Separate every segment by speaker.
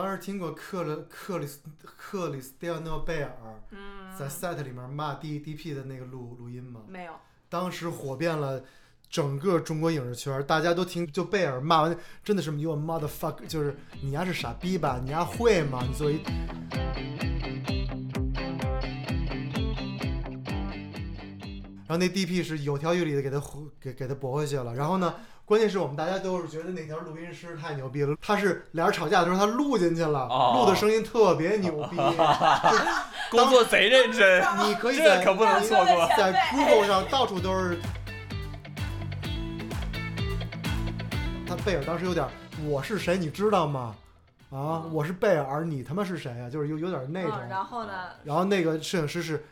Speaker 1: 当时听过克勒克里斯克里斯蒂亚诺贝尔
Speaker 2: 嗯，
Speaker 1: 在 set 里面骂 D D P 的那个录录音吗？
Speaker 2: 没有，
Speaker 1: 当时火遍了整个中国影视圈，大家都听就贝尔骂完，真的是 you a motherfucker，就是你丫是傻逼吧？你丫会吗？你作为然后那 DP 是有条有理的给他回给给他驳回去了。然后呢，关键是我们大家都是觉得那条录音师太牛逼了，他是俩人吵架的时候他录进去了，
Speaker 3: 哦
Speaker 1: 录的声音特别牛逼。
Speaker 3: 工作贼认真，
Speaker 1: 你可以在
Speaker 3: 这可不能错过。
Speaker 1: 在 Google 上到处都是。他贝尔当时有点，我是谁你知道吗？啊，我是贝尔，你他妈是谁啊？就是有有点那种。
Speaker 2: 嗯，然后呢？
Speaker 1: 然后那个摄影师是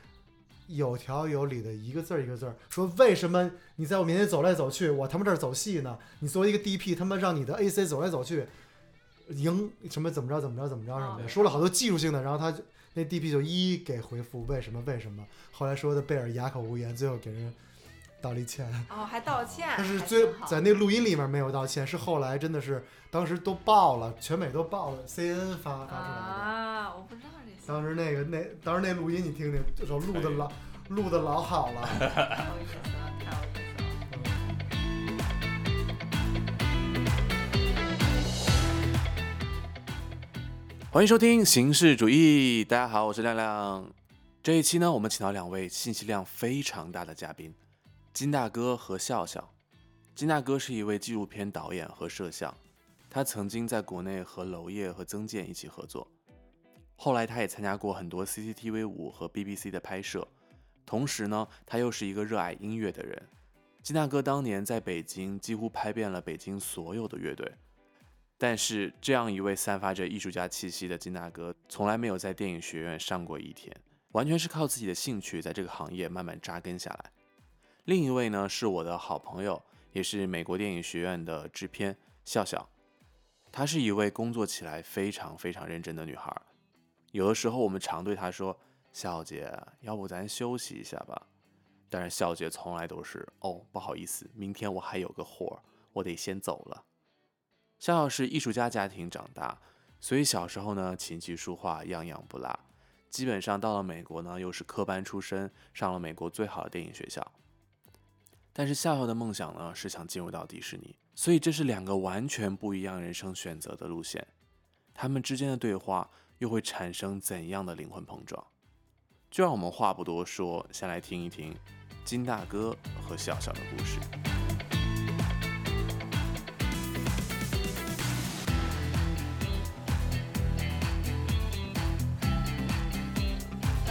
Speaker 1: 有条有理的，一个字儿一个字儿说，为什么你在我面前走来走去，我他妈这儿走戏呢？你作为一个 DP，他妈让你的 AC 走来走去，赢什么怎么着怎么着怎么着什么的，
Speaker 3: 嗯
Speaker 1: 说了好多技术性的，然后他就那 DP 就一一给回复为什么为什么，后来说的贝尔哑口无言，最后给人道了一歉。
Speaker 2: 哦，还道歉，
Speaker 1: 但是最在那录音里面没有道歉，是后来真的是当时都爆了，全美都爆了，CNN 发发出来的。
Speaker 2: 啊，我不知道
Speaker 1: 当时那个那当时那录音你听听，这首录的老录的老好了。
Speaker 2: 太有意思了，太有意思了。
Speaker 3: 欢迎收听《形式主义》，大家好，我是亮亮。这一期呢，我们请到两位信息量非常大的嘉宾，金大哥和笑笑。金大哥是一位纪录片导演和摄像，他曾经在国内和娄烨和曾健一起合作，后来他也参加过很多 CCTV 五和 BBC 的拍摄。同时呢，他又是一个热爱音乐的人。金大哥当年在北京几乎拍遍了北京所有的乐队。但是，这样一位散发着艺术家气息的金大哥，从来没有在电影学院上过一天，完全是靠自己的兴趣在这个行业慢慢扎根下来。另一位呢，是我的好朋友，也是美国电影学院的制片笑笑。她是一位工作起来非常非常认真的女孩。有的时候，我们常对她说：“笑笑姐，要不咱休息一下吧？”但是笑姐从来都是：“哦，不好意思，明天我还有个活儿，我得先走了。”笑笑是艺术家家庭长大，所以小时候呢琴棋书画样样不落。基本上到了美国呢，又是科班出身，上了美国最好的电影学校。但是笑笑的梦想呢是想进入到迪士尼，所以这是两个完全不一样人生选择的路线。他们之间的对话又会产生怎样的灵魂碰撞？就让我们话不多说，先来听一听金大哥和笑笑的故事。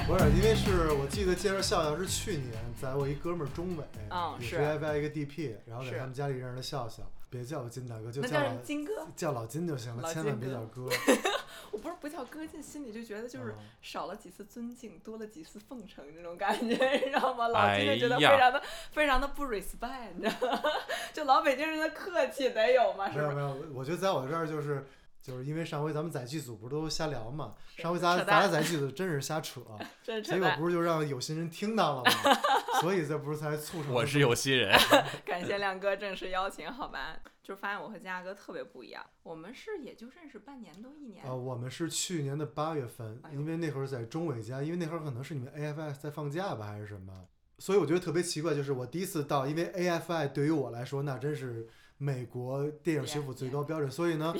Speaker 1: 不是，因为是我记得介绍笑笑是去年在我一哥们儿钟伟，也
Speaker 2: 嗯是
Speaker 1: AFI 一个 DP，然后在他们家里认识的笑笑，别叫我金大哥，就
Speaker 2: 叫
Speaker 1: 叫老
Speaker 2: 金哥，
Speaker 1: 叫老金就行了，千万别叫哥。
Speaker 2: 我不是不叫哥，进心里就觉得就是
Speaker 1: 嗯
Speaker 2: 少了几次尊敬，多了几次奉承那种感觉，你知道吗？老金就觉得非常的、非常的不 respect，你知道吗？就老北京人的客气得有嘛，是不是？
Speaker 1: 没有没有，我觉得在我这儿就是就是因为上回咱们在剧组不是都瞎聊嘛，上回咱咱俩在剧组真是瞎扯，
Speaker 2: 扯。
Speaker 1: 结果不是就让有心人听到了吗？所以这不是才促成
Speaker 3: 我是有心人，
Speaker 2: 感谢亮哥正式邀请，好吧？就是发现我和佳哥特别不一样，我们是也就认识半年多一年。
Speaker 1: 呃，我们是去年的八月份，因为那会儿在中伟家，因为那会儿可能是你们 AFI 在放假吧，还是什么，所以我觉得特别奇怪，就是我第一次到，因为 AFI 对于我来说那真是美国电影学府最高标准，所以呢，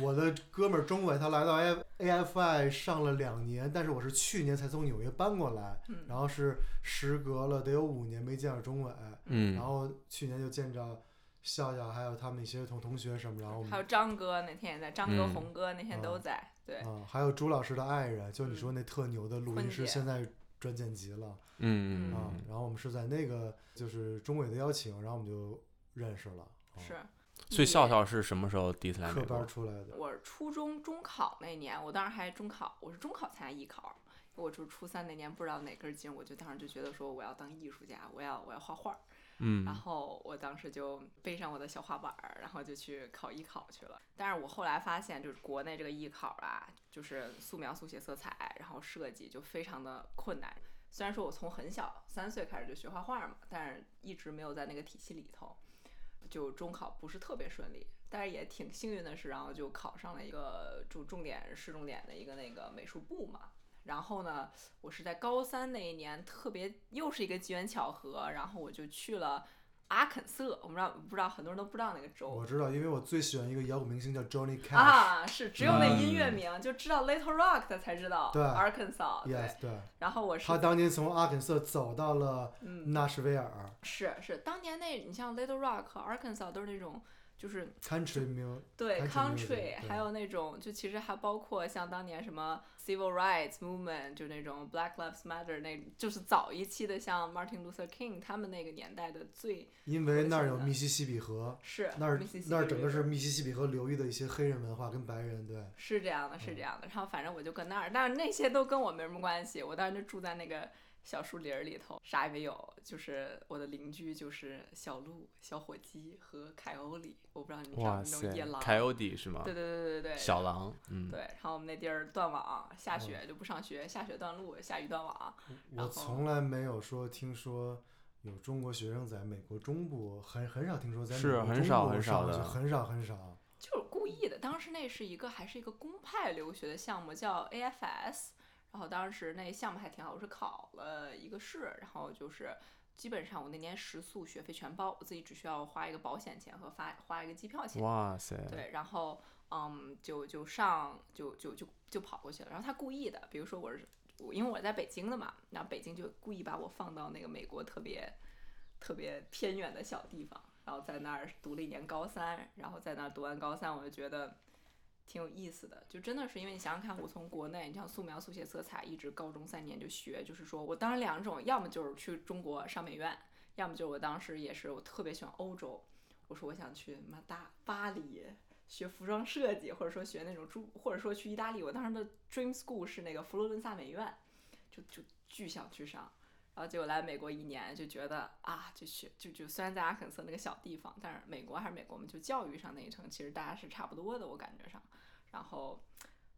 Speaker 1: 我的哥们儿钟伟他来到 A AFI 上了两年，但是我是去年才从纽约搬过来，
Speaker 2: 嗯
Speaker 1: 然后是时隔了得有五年没见着钟伟，
Speaker 3: 嗯
Speaker 1: 然后去年就见着笑笑还有他们一些同同学什么，然后我们
Speaker 2: 还有张哥那天也在，张哥、
Speaker 3: 嗯
Speaker 2: 红哥那天都在，对，
Speaker 1: 啊，还有朱老师的爱人，就你说那特牛的录音师，现在转剪辑了
Speaker 3: 嗯
Speaker 1: 啊。然后我们是在那个就是钟伟的邀请，然后我们就认识了。啊
Speaker 2: 是。
Speaker 3: 所以笑笑是什么时候第一次来
Speaker 1: 科班
Speaker 3: 美国？
Speaker 1: 出来的，
Speaker 2: 我初中中考那年，我当时还中考，我是中考参加艺考。我就是初三那年，不知道哪根筋，我就当时就觉得说我要当艺术家，我要我要画画儿。
Speaker 3: 嗯
Speaker 2: 然后我当时就背上我的小画板儿，然后就去考艺考去了。但是我后来发现，就是国内这个艺考啊，就是素描、速写、色彩，然后设计就非常的困难。虽然说我从很小三岁开始就学画画嘛，但是一直没有在那个体系里头。就中考不是特别顺利，但是也挺幸运的是，然后就考上了一个重重点市重点的一个那个美术部嘛。然后呢，我是在高三那一年，特别又是一个机缘巧合，然后我就去了阿肯色。我不知道，不知道很多人都不知道那个州
Speaker 1: 我知道，因为我最喜欢一个摇滚明星叫 Johnny Cash。
Speaker 2: 啊，是只有那音乐
Speaker 3: 嗯
Speaker 2: 名，就知道 Little Rock 的才知道
Speaker 1: 对
Speaker 2: Arkansas 对。
Speaker 1: Yes，对，
Speaker 2: 然后我是
Speaker 1: 他当年从阿肯色走到了
Speaker 2: 嗯
Speaker 1: 纳什维尔
Speaker 2: 是是当年那你像 Little Rock 和 Arkansas 都是那种就是
Speaker 1: ，Country Music。
Speaker 2: 对
Speaker 1: Country
Speaker 2: 还有那种就其实还包括像当年什么 civil rights movement，就那种 Black Lives Matter 那，就是早一期的像 Martin Luther King 他们那个年代的最
Speaker 1: 因为那儿有密西西比河，
Speaker 2: 是
Speaker 1: 那儿那儿整个是密西西比河流域的一些黑人文化跟白人，对，
Speaker 2: 是这样的，是这样的。然后反正我就跟那儿，但是那些都跟我没什么关系。我当时就住在那个小树林儿里头，啥也没有，就是我的邻居就是小鹿、小火鸡和凯欧里。我不知道你们知道那种
Speaker 3: 塞
Speaker 2: 野狼。
Speaker 3: ，Coyote 是吗？
Speaker 2: 对对对对对对。
Speaker 3: 小狼，嗯，
Speaker 2: 对，然后我们那地儿断网，下雪就不上学，下雪断路，下雨断网。
Speaker 1: 我从来没有说听说有中国学生在美国中部，很很少听说在美
Speaker 3: 是
Speaker 1: 国中
Speaker 3: 很少
Speaker 1: 部
Speaker 3: 很少的
Speaker 1: 很少很少。
Speaker 2: 就是故意的。当时那是一个还是一个公派留学的项目，叫 AFS。然后当时那项目还挺好，我是考了一个试，然后就是基本上我那年食宿学费全包，我自己只需要花一个保险钱和发花一个机票钱。
Speaker 3: 哇塞，
Speaker 2: 对，然后嗯，就就上就就就就跑过去了。然后他故意的，比如说我是我，因为我在北京的嘛，然后北京就故意把我放到那个美国特别特别偏远的小地方，然后在那儿读了一年高三，然后在那儿读完高三，我就觉得挺有意思的。就真的是因为你想想看，我从国内，你像素描、速写、色彩，一直高中三年就学，就是说我当时两种，要么就是去中国上美院，要么就我当时也是我特别喜欢欧洲，我说我想去妈大巴黎。学服装设计，或者说学那种珠，或者说去意大利。我当时的 dream school 是那个佛罗伦萨美院，就就巨想去上。然后结果来美国一年，就觉得啊，就学就就虽然在阿肯色那个小地方，但是美国还是美国，嘛就教育上那一层，其实大家是差不多的，我感觉上。然后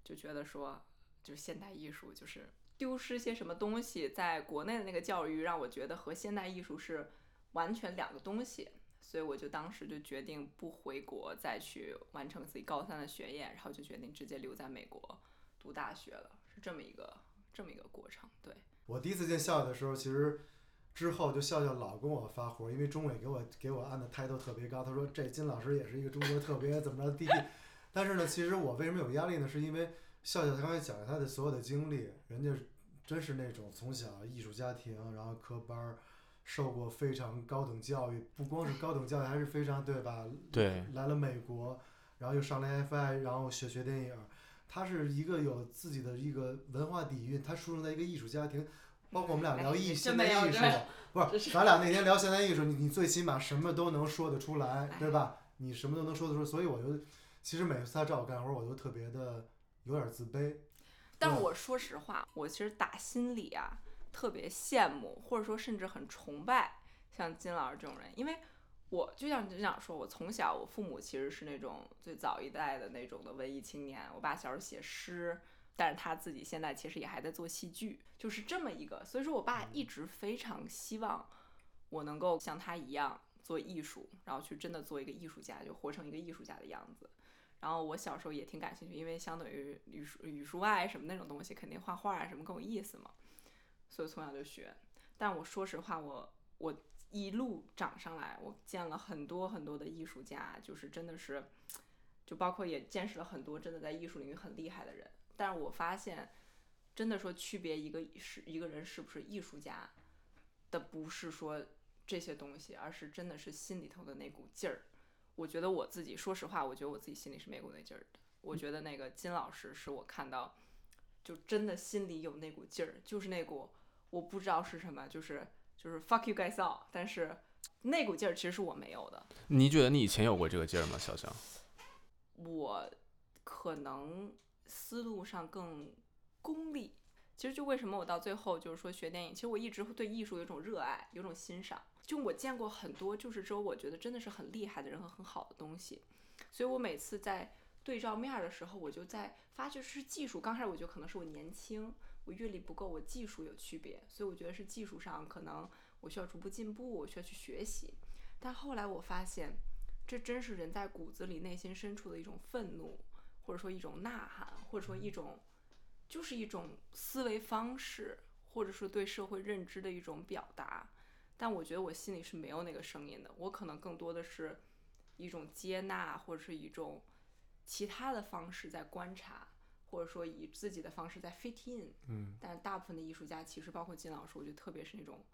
Speaker 2: 就觉得说，就现代艺术就是丢失些什么东西，在国内的那个教育让我觉得和现代艺术是完全两个东西。所以我就当时就决定不回国，再去完成自己高三的学业，然后就决定直接留在美国读大学了，是这么一个这么一个过程。对，
Speaker 1: 我第一次见笑笑的时候，其实之后就笑笑老跟我发火，因为钟伟给我给我按的抬头特别高，他说这金老师也是一个中国特别怎么着的弟弟。但是呢，其实我为什么有压力呢？是因为笑笑他刚才讲了他的所有的经历，人家真是那种从小艺术家庭，然后科班儿。受过非常高等教育，不光是高等教育，还是非常对吧？
Speaker 3: 对，
Speaker 1: 来了美国，然后又上了 AFI，然后学学电影儿。他是一个有自己的一个文化底蕴，他出生在一个艺术家庭，包括我们俩聊艺
Speaker 2: 哎
Speaker 1: 现代艺术不
Speaker 2: 是
Speaker 1: 是咱俩那天聊现代艺术，你你最起码什么都能说得出来，对吧？你什么都能说得出，所以我就其实每次他找我干活，我都特别的有点自卑。
Speaker 2: 但是我说实话，我其实打心里啊特别羡慕，或者说甚至很崇拜像金老师这种人，因为我就像就想说，我从小我父母其实是那种最早一代的那种的文艺青年，我爸小时候写诗。但是他自己现在其实也还在做戏剧，就是这么一个，所以说我爸一直非常希望我能够像他一样做艺术，然后去真的做一个艺术家，就活成一个艺术家的样子。然后我小时候也挺感兴趣，因为相当于语数语数外什么那种东西，肯定画画啊什么更有意思嘛，所以从小就学。但我说实话，我我一路涨上来，我见了很多很多的艺术家，就是真的是，就包括也见识了很多真的在艺术领域很厉害的人。但是我发现，真的说区别一个是一个人是不是艺术家的，不是说这些东西，而是真的是心里头的那股劲儿。我觉得我自己，说实话，我觉得我自己心里是没股那劲儿的。我觉得那个金老师是我看到，就真的心里有那股劲儿，就是那股我不知道是什么，就是就是 fuck you guys all，但是那股劲儿其实是我没有的。
Speaker 3: 你觉得你以前有过这个劲儿吗，小香？
Speaker 2: 我可能思路上更功利。其实就为什么我到最后就是说学电影，其实我一直会对艺术有一种热爱，有种欣赏。就我见过很多，就是说我觉得真的是很厉害的人和很好的东西，所以我每次在对照面儿的时候，我就在发觉是技术。刚开始我觉得可能是我年轻，我阅历不够，我技术有区别，所以我觉得是技术上可能我需要逐步进步，我需要去学习。但后来我发现，这真是人在骨子里内心深处的一种愤怒，或者说一种呐喊，或者说一种就是一种思维方式，或者说对社会认知的一种表达。但我觉得我心里是没有那个声音的，我可能更多的是一种接纳，或者是一种其他的方式在观察，或者说以自己的方式在 fit in。
Speaker 1: 嗯，
Speaker 2: 但是大部分的艺术家，其实包括金老师，我觉得特别是那种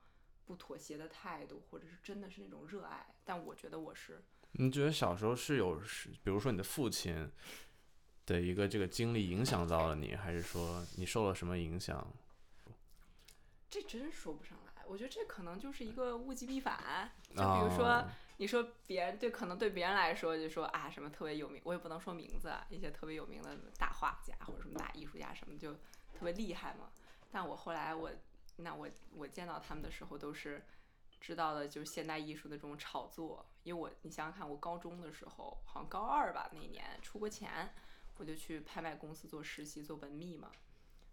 Speaker 2: 不妥协的态度，或者是真的是那种热爱。但我觉得我是，
Speaker 3: 你觉得小时候是有是，比如说你的父亲的一个这个经历影响到了你，还是说你受了什么影响？
Speaker 2: 这真说不上来。我觉得这可能就是一个物极必反。就比如说，
Speaker 3: 哦
Speaker 2: 你说别人对，可能对别人来说就说啊什么特别有名，我也不能说名字，啊，一些特别有名的大画家或者什么大艺术家什么就特别厉害嘛。但我后来我那我我见到他们的时候都是知道的，就是现代艺术的这种炒作。因为我你想想看，我高中的时候好像高二吧那年出国前，我就去拍卖公司做实习做文秘嘛。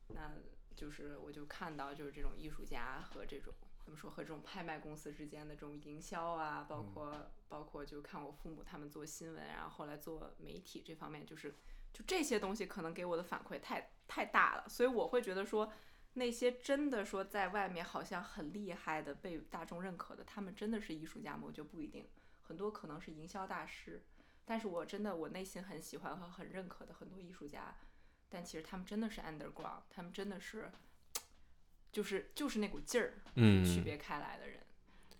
Speaker 2: 那就是我就看到就是这种艺术家和这种怎么说和这种拍卖公司之间的这种营销啊，包括、包括就看我父母他们做新闻，然后后来做媒体这方面，就是就这些东西可能给我的反馈太太大了，所以我会觉得说那些真的说在外面好像很厉害的被大众认可的，他们真的是艺术家吗？我觉得不一定，很多可能是营销大师。但是我真的我内心很喜欢和很认可的很多艺术家，但其实他们真的是 underground，他们真的是，就是就是那股劲儿，
Speaker 3: 嗯，
Speaker 2: 区别开来的人，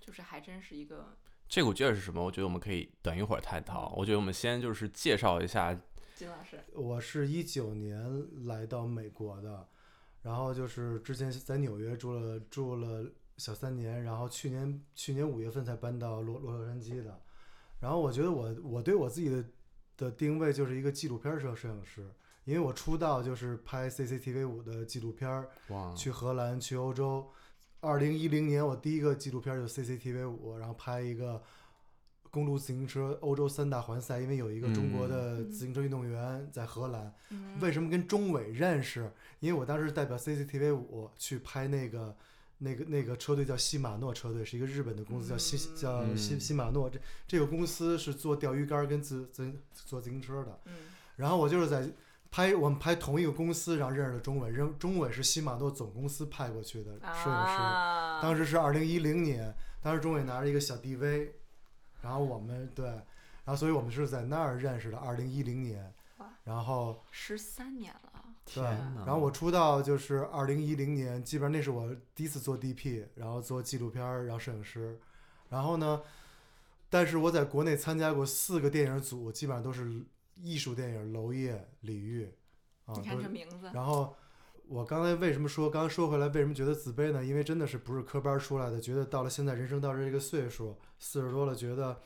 Speaker 2: 就是还真是一个
Speaker 3: 这股劲儿是什么？我觉得我们可以等一会儿探讨。我觉得我们先就是介绍一下，
Speaker 2: 金老师，
Speaker 1: 我是一九年来到美国的，然后就是之前在纽约住了住了小三年，然后去年去年五月份才搬到洛洛杉矶的。然后我觉得我我对我自己的的定位就是一个纪录片摄摄影师，因为我出道就是拍 CCTV 五的纪录片儿，去荷兰，去欧洲。二零一零年我第一个纪录片就 CCTV 五，然后拍一个公路自行车欧洲三大环赛，因为有一个中国的
Speaker 2: 嗯
Speaker 1: 自行车运动员在荷兰。
Speaker 2: 嗯
Speaker 1: 为什么跟钟伟认识？因为我当时代表 CCTV 五去拍那个。那个那个车队叫西马诺车队，是一个日本的公司，叫西
Speaker 2: 嗯
Speaker 1: 叫西
Speaker 3: 嗯
Speaker 1: 西马诺。这这个公司是做钓鱼竿跟自自做自行车的。
Speaker 2: 嗯
Speaker 1: 然后我就是在拍我们拍同一个公司，然后认识了钟伟，认钟伟是西马诺总公司派过去的摄影师。
Speaker 2: 啊，
Speaker 1: 当时是二零一零年，当时钟伟拿着一个小 DV，然后我们对，然后所以我们是在那儿认识的，二零一零年，然后
Speaker 2: 十三年了，
Speaker 1: 对，
Speaker 3: 天呐
Speaker 1: 然后我出道就是二零一零年，基本上那是我第一次做 DP，然后做纪录片儿，然后摄影师，然后呢，但是我在国内参加过四个电影组，基本上都是艺术电影，娄烨、李玉，啊，
Speaker 2: 你看这名字，
Speaker 1: 然后我刚才为什么说，刚刚说回来为什么觉得自卑呢？因为真的是不是科班出来的，觉得到了现在人生到这个岁数，四十多了，觉得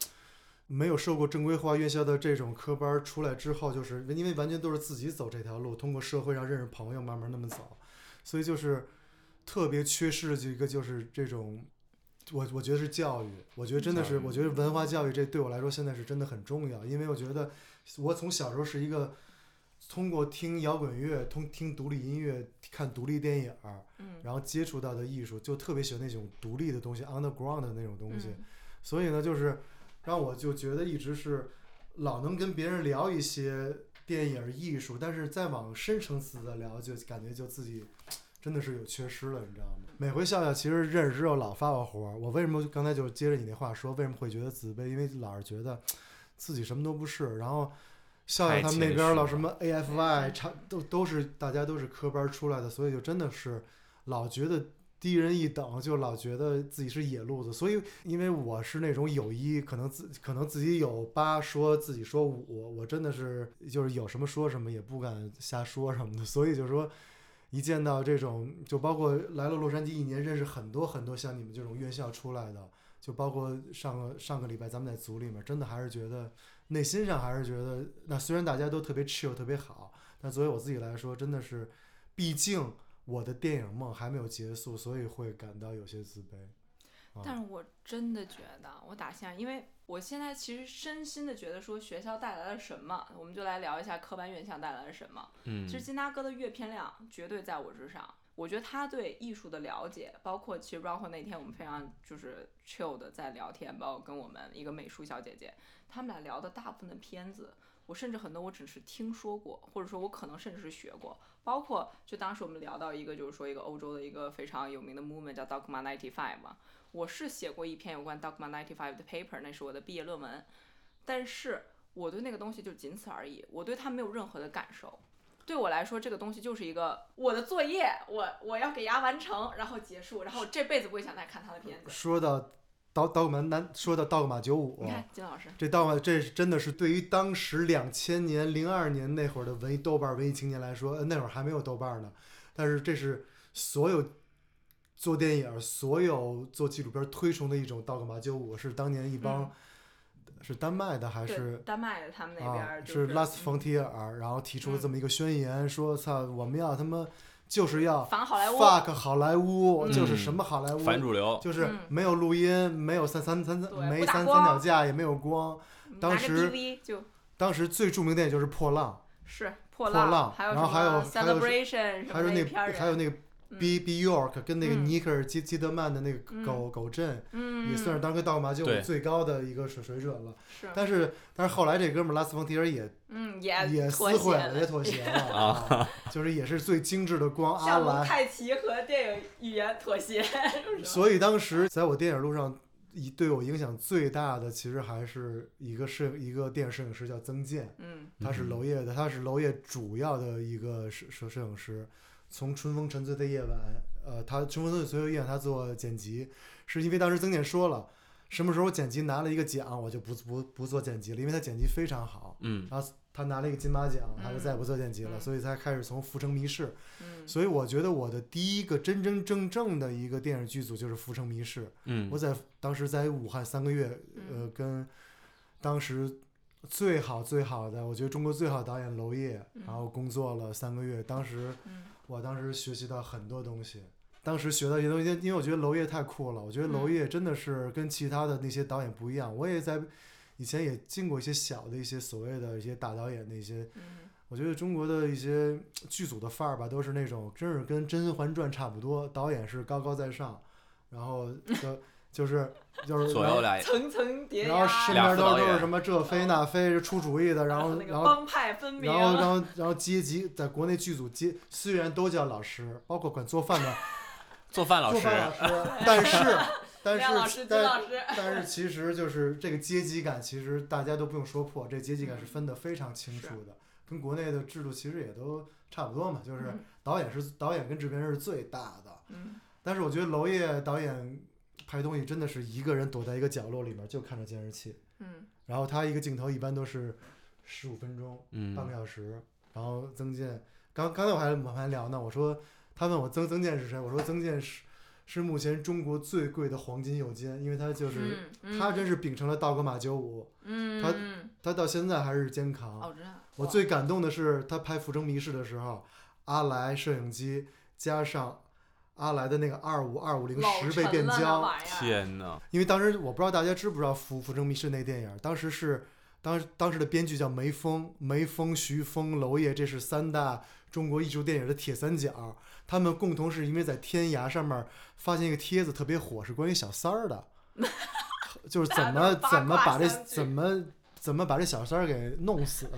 Speaker 1: 没有受过正规化院校的这种科班出来之后，就是因为完全都是自己走这条路，通过社会上认识朋友，慢慢那么走，所以就是特别缺失的一个就是这种。我我觉得是教育，我觉得真的是，我觉得文化教育这对我来说现在是真的很重要，因为我觉得我从小时候是一个通过听摇滚乐、通听独立音乐、看独立电影儿，
Speaker 2: 嗯，
Speaker 1: 然后接触到的艺术，就特别喜欢那种独立的东西，underground 的那种东西。
Speaker 2: 嗯
Speaker 1: 所以呢，就是让我就觉得一直是老能跟别人聊一些电影艺术，但是再往深层次的聊，就感觉就自己真的是有缺失了，你知道吗？每回笑笑其实认识之后老发我火，我为什么刚才就接着你那话说，为什么会觉得自卑？因为老是觉得自己什么都不是，然后。笑笑他们那边儿老什么 AFY，差都都是大家都是科班出来的，所以就真的是老觉得低人一等，就老觉得自己是野路子。所以因为我是那种有一可能自可能自己有八说自己说五，我真的是就是有什么说什么，也不敢瞎说什么的。所以就是说，一见到这种，就包括来了洛杉矶一年，认识很多很多像你们这种院校出来的，就包括上个上个礼拜咱们在组里面，真的还是觉得内心上还是觉得，那虽然大家都特别 chill 特别好，但作为我自己来说，真的是，毕竟我的电影梦还没有结束，所以会感到有些自卑。啊
Speaker 2: 但是我真的觉得，我打现在，因为我现在其实真心的觉得说学校带来了什么，我们就来聊一下科班院校带来了什么。
Speaker 3: 嗯
Speaker 2: 其实金大哥的阅片量绝对在我之上，我觉得他对艺术的了解，包括其实包括那天我们非常就是 chill 的在聊天，包括跟我们一个美术小姐姐，他们俩聊的大部分的片子，我甚至很多我只是听说过，或者说我可能甚至是学过，包括就当时我们聊到一个就是说一个欧洲的一个非常有名的 movement 叫 Dogma Ninety Five 嘛，我是写过一篇有关 Dogma Ninety Five 的 paper，那是我的毕业论文，但是我对那个东西就仅此而已，我对它没有任何的感受。对我来说，这个东西就是一个我的作业，我我要给它完成，然后结束，然后这辈子不会想再看他的片子。
Speaker 1: 说到刀刀马南，说到道格玛九五
Speaker 2: 你，看金老师，
Speaker 1: 这道马这是真的是对于当时两千年、零二年那会儿的文艺豆瓣文艺青年来说，呃那会儿还没有豆瓣呢，但是这是所有做电影、所有做纪录片推崇的一种道格玛九五，是当年一帮、
Speaker 2: 嗯
Speaker 1: 是丹麦的还是
Speaker 2: 丹麦的他们那边
Speaker 1: 啊
Speaker 2: 儿、就是
Speaker 1: Last
Speaker 2: 嗯
Speaker 1: Frontier，然后提出了这么一个宣言，说操，我们要他妈就是要
Speaker 2: 反好莱坞
Speaker 1: fuck 好莱坞，
Speaker 2: 嗯
Speaker 1: 就是什么好莱坞，
Speaker 3: 反主流，
Speaker 1: 就是
Speaker 2: 嗯
Speaker 1: 没有录音，没有三三三
Speaker 2: 三
Speaker 1: 没三三脚架，也没有光。当时
Speaker 2: 就
Speaker 1: 当时最著名的电影就是《破浪
Speaker 2: 是破
Speaker 1: 破浪
Speaker 2: 还有
Speaker 1: 然后还有
Speaker 2: Celebration 什》，
Speaker 1: 还有那
Speaker 2: 片儿
Speaker 1: 还有那个
Speaker 2: 嗯
Speaker 1: B B York 跟那个
Speaker 2: 嗯。
Speaker 1: 尼克尔基基德曼的那个
Speaker 2: 嗯。
Speaker 1: 狗狗镇，
Speaker 2: 嗯，
Speaker 1: 也算是当时倒马就
Speaker 3: 对
Speaker 1: 最高的一个水水准了。
Speaker 2: 是。
Speaker 1: 但是但是后来这哥们儿拉斯冯提尔也
Speaker 2: 嗯也
Speaker 1: 也
Speaker 2: 妥协
Speaker 1: 撕毁了，也妥协了 啊，就是也是最精致的光 阿兰。
Speaker 2: 泰奇和电影语言妥协，
Speaker 1: 所以当时在我电影路上，一对我影响最大的，其实还是一个摄一个电影摄影师叫曾健，
Speaker 2: 嗯。
Speaker 1: 他是
Speaker 3: 嗯
Speaker 1: 娄烨的，他是娄烨主要的一个摄摄摄影师。从《春风沉醉的夜晚》，呃，他《春风沉醉的夜晚》他做剪辑，是因为当时曾健说了，什么时候剪辑拿了一个奖，我就不不不做剪辑了，因为他剪辑非常好。
Speaker 3: 嗯
Speaker 1: 然后他拿了一个金马奖，他就
Speaker 2: 嗯
Speaker 1: 再也不做剪辑了，
Speaker 2: 嗯
Speaker 1: 所以才开始从《浮城谜事》。
Speaker 2: 嗯
Speaker 1: 所以我觉得我的第一个真真正正的一个电影剧组就是《浮城谜事》。
Speaker 3: 嗯
Speaker 1: 我在当时在武汉三个月，呃，
Speaker 2: 嗯
Speaker 1: 跟当时最好最好的，我觉得中国最好的导演娄烨，然后工作了三个月。当时
Speaker 2: 嗯
Speaker 1: 我当时学习到很多东西，当时学到一些东西，因为我觉得娄烨太酷了，我觉得娄
Speaker 2: 嗯
Speaker 1: 烨真的是跟其他的那些导演不一样。我也在以前也进过一些小的一些所谓的一些大导演的一些。
Speaker 2: 嗯
Speaker 1: 我觉得中国的一些剧组的范儿吧，都是那种真是跟《甄嬛传》差不多，导演是高高在上，然后 就就是 就是
Speaker 3: 左右俩
Speaker 2: 层层叠
Speaker 1: 然后，身边都是什么这非那非出主意的，然后
Speaker 2: 那个
Speaker 1: 然后
Speaker 2: 帮派分明，
Speaker 1: 然后然后然后阶级在国内剧组阶虽然都叫老师，包括管做饭的
Speaker 3: 做饭老师，
Speaker 1: 做饭老师，但是 但是但但是其实就是这个阶级感，其实大家都不用说破，这阶级感是分得非常清楚的，跟国内的制度其实也都差不多嘛，就是
Speaker 2: 嗯。
Speaker 1: 导演是导演跟制片人是最大的，
Speaker 2: 嗯。
Speaker 1: 但是我觉得娄烨导演拍东西真的是一个人躲在一个角落里面就看着监视器，
Speaker 2: 嗯。
Speaker 1: 然后他一个镜头一般都是十五分钟，
Speaker 3: 嗯。
Speaker 1: 半个小时，然后曾健，刚刚才我还我们还聊呢，我说他问我曾曾健是谁，我说曾健是是目前中国最贵的黄金右肩，因为他就是、
Speaker 2: 嗯
Speaker 1: 他真是秉承了道格玛九五，他
Speaker 2: 嗯他
Speaker 1: 他到现在还是肩扛。我最感动的是他拍《浮城谜事》的时候，阿莱摄影机加上阿莱的那个二五二五零十倍变焦，
Speaker 3: 天呐，
Speaker 1: 因为当时我不知道大家知不知道《浮浮生密室》那电影，当时是当当时的编剧叫梅峰，梅峰、徐峰、娄烨，这是三大中国艺术电影的铁三角。他们共同是因为在天涯上面发现一个帖子特别火，是关于小三儿的，就是怎么怎么把这怎么怎么把这小三儿给弄死。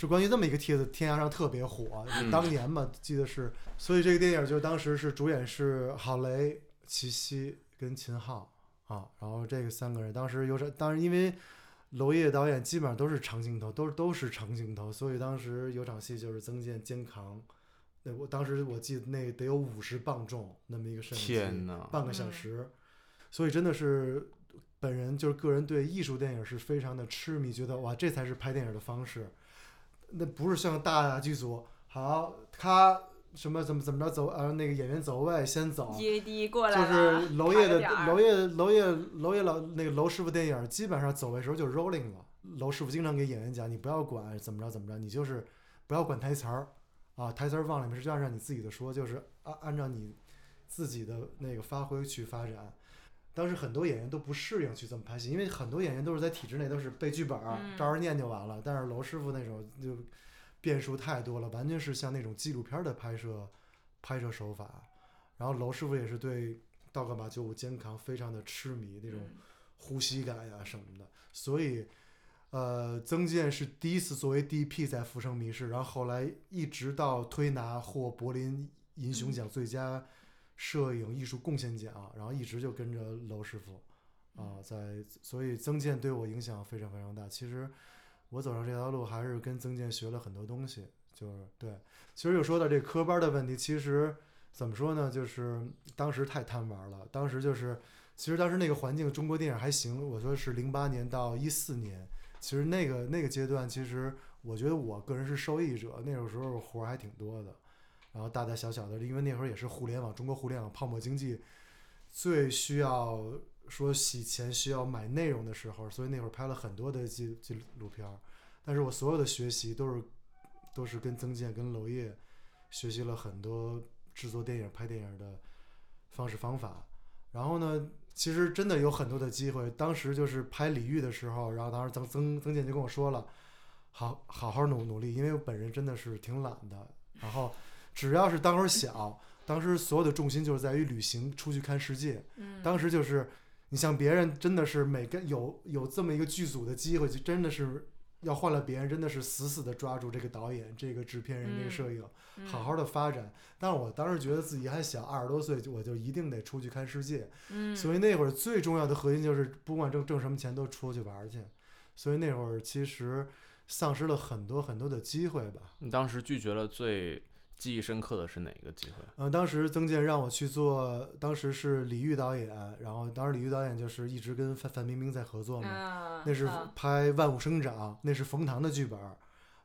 Speaker 1: 是关于这么一个帖子，天涯上特别火，
Speaker 3: 嗯。
Speaker 1: 当年嘛，记得是，所以这个电影就是当时是主演是郝蕾、齐溪跟秦昊，啊，然后这个三个人当时有场，当然因为娄烨导演基本上都是长镜头，都是都是长镜头，所以当时有场戏就是曾健肩扛，那我当时我记得那得有五十磅重那么一个摄影机，半个小
Speaker 2: 嗯。
Speaker 1: 时，所以真的是本人就是个人对艺术电影是非常的痴迷，觉得哇这才是拍电影的方式，那不是像大剧组好他什么怎么怎么着走呃那个演员走位先走，
Speaker 2: 接地过来
Speaker 1: 就，是娄烨的娄烨娄烨娄烨老那个娄师傅电影，基本上走位时候就 rolling 了。娄师傅经常给演员讲，你不要管怎么着怎么着，你就是不要管台词儿啊，台词儿忘了没事，就按照你自己的说，就是按按照你自己的那个发挥去发展。当时很多演员都不适应去这么拍戏，因为很多演员都是在体制内都是背剧本儿、
Speaker 2: 嗯
Speaker 1: 照着念就完了。但是娄师傅那种就变数太多了，完全是像那种纪录片儿的拍摄拍摄手法。然后娄师傅也是对道格玛九五肩扛非常的痴迷，那种
Speaker 2: 嗯
Speaker 1: 呼吸感呀什么的，所以。呃，曾健是第一次作为 DP 在浮生迷事，然后后来一直到推拿获柏林银熊奖最佳摄影艺术贡献奖，然后一直就跟着娄师傅啊，在所以曾健对我影响非常非常大。其实我走上这条路还是跟曾健学了很多东西，就是对。其实又说到这科班的问题，其实怎么说呢，就是当时太贪玩了，当时就是其实当时那个环境，中国电影还行，我说是零八年到一四年。其实那个那个阶段，其实我觉得我个人是受益者。那个时候活儿还挺多的，然后大大小小的，因为那会儿也是互联网，中国互联网泡沫经济最需要说洗钱、需要买内容的时候，所以那会儿拍了很多的纪纪录片儿。但是我所有的学习都是都是跟曾健、跟娄烨学习了很多制作电影、拍电影的方式方法。然后呢，其实真的有很多的机会。当时就是拍李玉的时候，然后当时曾曾曾健就跟我说了，好好好努努力，因为我本人真的是挺懒的。然后只要是当时小，当时所有的重心就是在于旅行，出去看世界。
Speaker 2: 嗯，
Speaker 1: 当时就是你像别人真的是每个有有这么一个剧组的机会，就真的是要换了别人，真的是死死的抓住这个导演、这个制片人、这个
Speaker 2: 嗯
Speaker 1: 摄影，
Speaker 2: 嗯
Speaker 1: 好好的发展。但是我当时觉得自己还小，二十多岁，就我就一定得出去看世界。
Speaker 2: 嗯，
Speaker 1: 所以那会儿最重要的核心就是，不管挣挣什么钱，都出去玩儿去。所以那会儿其实丧失了很多很多的机会吧。
Speaker 3: 你当时拒绝了最记忆深刻的是哪个机会？
Speaker 1: 嗯，当时曾健让我去做，当时是李玉导演，然后当时李玉导演就是一直跟范范冰冰在合作嘛，
Speaker 2: 嗯，
Speaker 1: 那是
Speaker 2: 嗯
Speaker 1: 拍《万物生长》，那是冯唐的剧本，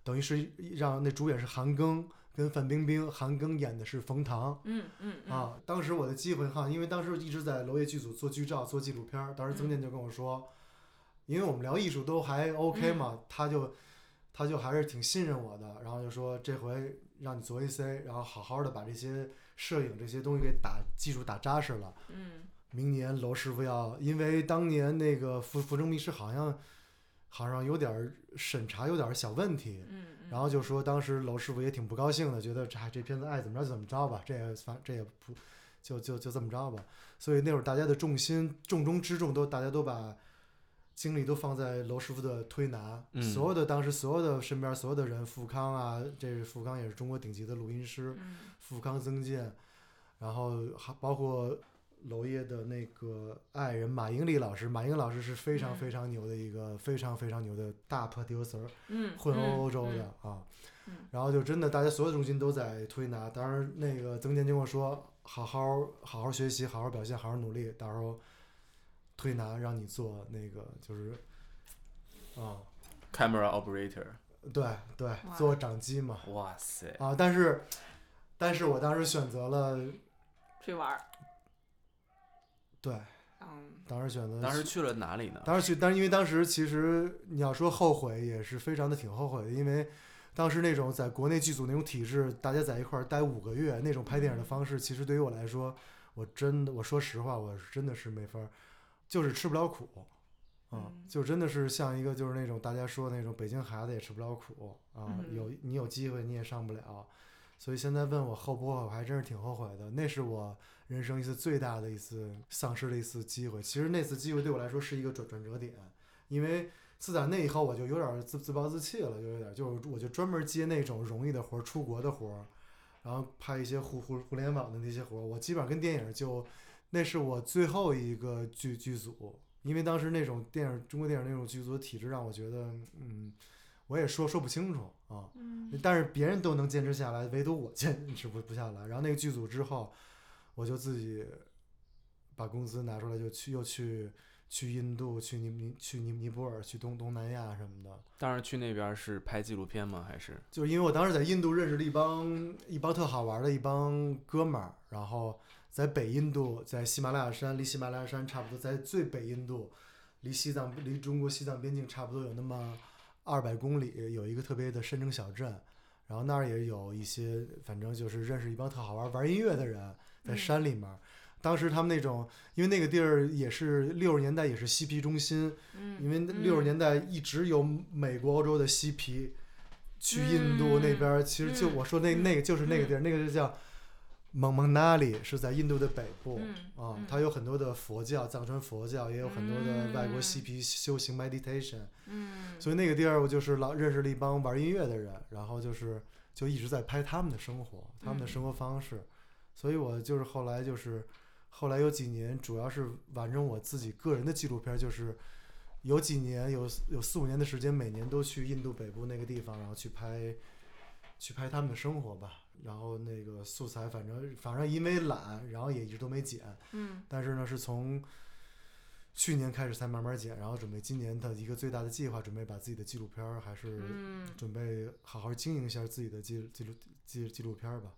Speaker 1: 等于是让那主演是韩庚跟范冰冰，韩庚演的是冯唐。
Speaker 2: 嗯嗯嗯
Speaker 1: 啊，当时我的机会哈，因为当时一直在娄烨剧组做剧照、做纪录片，当时曾健就跟我说，因为我们聊艺术都还 OK 嘛，他就他就还是挺信任我的，然后就说这回让你做 AC，然后好好的把这些摄影这些东西给打技术打扎实了。
Speaker 2: 嗯
Speaker 1: 明年娄师傅要，因为当年那个《浮浮生密室》好像好像有点儿审查有点儿小问题，
Speaker 2: 嗯，
Speaker 1: 然后就说当时娄师傅也挺不高兴的，觉得这这片子爱怎么着就怎么着吧，这也反这也不就就就这么着吧。所以那会儿大家的重心重中之重都大家都把精力都放在娄师傅的推拿，
Speaker 3: 嗯。
Speaker 1: 所有的当时所有的身边所有的人，富康啊，这富康也是中国顶级的录音师，
Speaker 2: 嗯。
Speaker 1: 富康曾健，然后还包括娄烨的那个爱人马英丽老师，马英丽老师是非常
Speaker 2: 嗯。
Speaker 1: 非常牛的一个、非常非常牛的大 producer，
Speaker 2: 嗯，
Speaker 1: 混
Speaker 2: 嗯
Speaker 1: 欧洲的、
Speaker 2: 嗯
Speaker 1: 啊。
Speaker 2: 嗯，
Speaker 1: 然后就真的大家所有的重心都在推拿。当然，那个曾健就跟我说，好好好好学习，好好表现，好好努力，到时候推拿让你做那个就是啊
Speaker 3: ，Camera operator，
Speaker 1: 对对，做掌机嘛
Speaker 3: 哇塞，
Speaker 1: 啊，但是但是我当时选择了
Speaker 2: 去玩儿，
Speaker 1: 对，
Speaker 2: 嗯。
Speaker 1: 当时选择
Speaker 3: 当时去了哪里呢？
Speaker 1: 当时去，但是因为当时其实你要说后悔，也是非常的挺后悔的，因为当时那种在国内剧组那种体制，大家在一块儿待五个月那种拍电影的方式，其实对于我来说，我真的我说实话，我是真的是没法儿，就是吃不了苦。啊、
Speaker 2: 嗯
Speaker 1: 就真的是像一个就是那种大家说的那种北京孩子也吃不了苦啊，
Speaker 2: 嗯
Speaker 1: 有你有机会你也上不了，所以现在问我后不后悔，我还真是挺后悔的。那是我人生一次最大的一次丧失的一次机会。其实那次机会对我来说是一个转转折点，因为自打那以后我就有点儿自自暴自弃了，就有点儿就是我就专门接那种容易的活儿，出国的活儿，然后拍一些互互互联网的那些活儿。我基本上跟电影就那是我最后一个剧剧组，因为当时那种电影中国电影那种剧组的体制让我觉得，嗯，我也说说不清楚啊。
Speaker 2: 嗯
Speaker 1: 但是别人都能坚持下来，唯独我坚持不不下来。然后那个剧组之后，我就自己把工资拿出来，就去又去去印度、去尼尼去尼尼泊尔、去东东南亚什么的。
Speaker 3: 当时去那边是拍纪录片吗？还是
Speaker 1: 就是因为我当时在印度认识了一帮一帮特好玩的一帮哥们儿，然后在北印度，在喜马拉雅山，离喜马拉雅山差不多，在最北印度，离西藏离中国西藏边境差不多有那么二百公里，有一个特别的山城小镇，然后那儿也有一些，反正就是认识一帮特好玩玩音乐的人，在
Speaker 2: 嗯
Speaker 1: 山里面儿。当时他们那种，因为那个地儿也是六十年代，也是嬉皮中心，
Speaker 2: 嗯，
Speaker 1: 因为
Speaker 2: 嗯
Speaker 1: 六十年代一直有美国、欧洲的嬉皮去印度那边儿，其实就
Speaker 2: 嗯
Speaker 1: 我说那
Speaker 2: 嗯
Speaker 1: 那个就是那个地儿，那个就叫蒙蒙那里是在印度的北部、
Speaker 2: 嗯
Speaker 1: 啊
Speaker 2: 嗯，
Speaker 1: 它有很多的佛教，藏传佛教，也有很多的外国
Speaker 2: 嗯
Speaker 1: 嬉皮修行 meditation，、
Speaker 2: 嗯，
Speaker 1: 所以那个地儿我就是老认识了一帮玩音乐的人，然后就是就一直在拍他们的生活，他们的
Speaker 2: 嗯
Speaker 1: 生活方式，所以我就是后来就是后来有几年主要是完成我自己个人的纪录片，就是有几年有有四五年的时间，每年都去印度北部那个地方，然后去拍去拍他们的生活吧。然后那个素材，反正反正因为懒，然后也一直都没剪。
Speaker 2: 嗯
Speaker 1: 但是呢，是从去年开始才慢慢剪，然后准备今年的一个最大的计划，准备把自己的纪录片儿还是
Speaker 2: 嗯，
Speaker 1: 准备好好经营一下自己的纪纪录纪纪录片儿吧。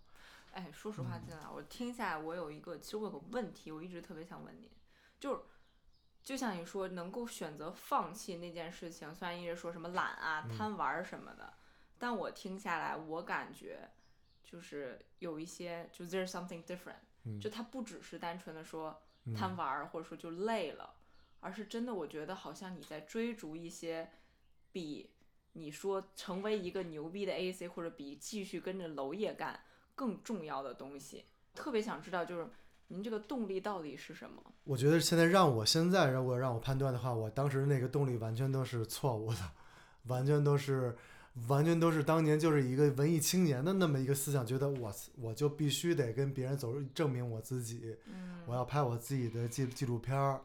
Speaker 2: 哎，说实话，
Speaker 1: 嗯
Speaker 2: 真的，我听下来，我有一个，其实我有个问题，我一直特别想问你，就是，就像你说，能够选择放弃那件事情，虽然一直说什么懒啊、
Speaker 1: 嗯
Speaker 2: 贪玩儿什么的，但我听下来，我感觉就是有一些，就 there's something different，
Speaker 1: 嗯
Speaker 2: 就它不只是单纯的说
Speaker 1: 嗯
Speaker 2: 贪玩儿，或者说就累了，而是真的，我觉得好像你在追逐一些比你说成为一个牛逼的 AC，或者比继续跟着娄烨干更重要的东西。特别想知道，就是您这个动力到底是什么？
Speaker 1: 我觉得现在让我现在如果让我判断的话，我当时那个动力完全都是错误的，完全都是完全都是当年就是一个文艺青年的那么一个思想，觉得我我就必须得跟别人走，证明我自己，
Speaker 2: 嗯
Speaker 1: 我要拍我自己的纪纪录片儿，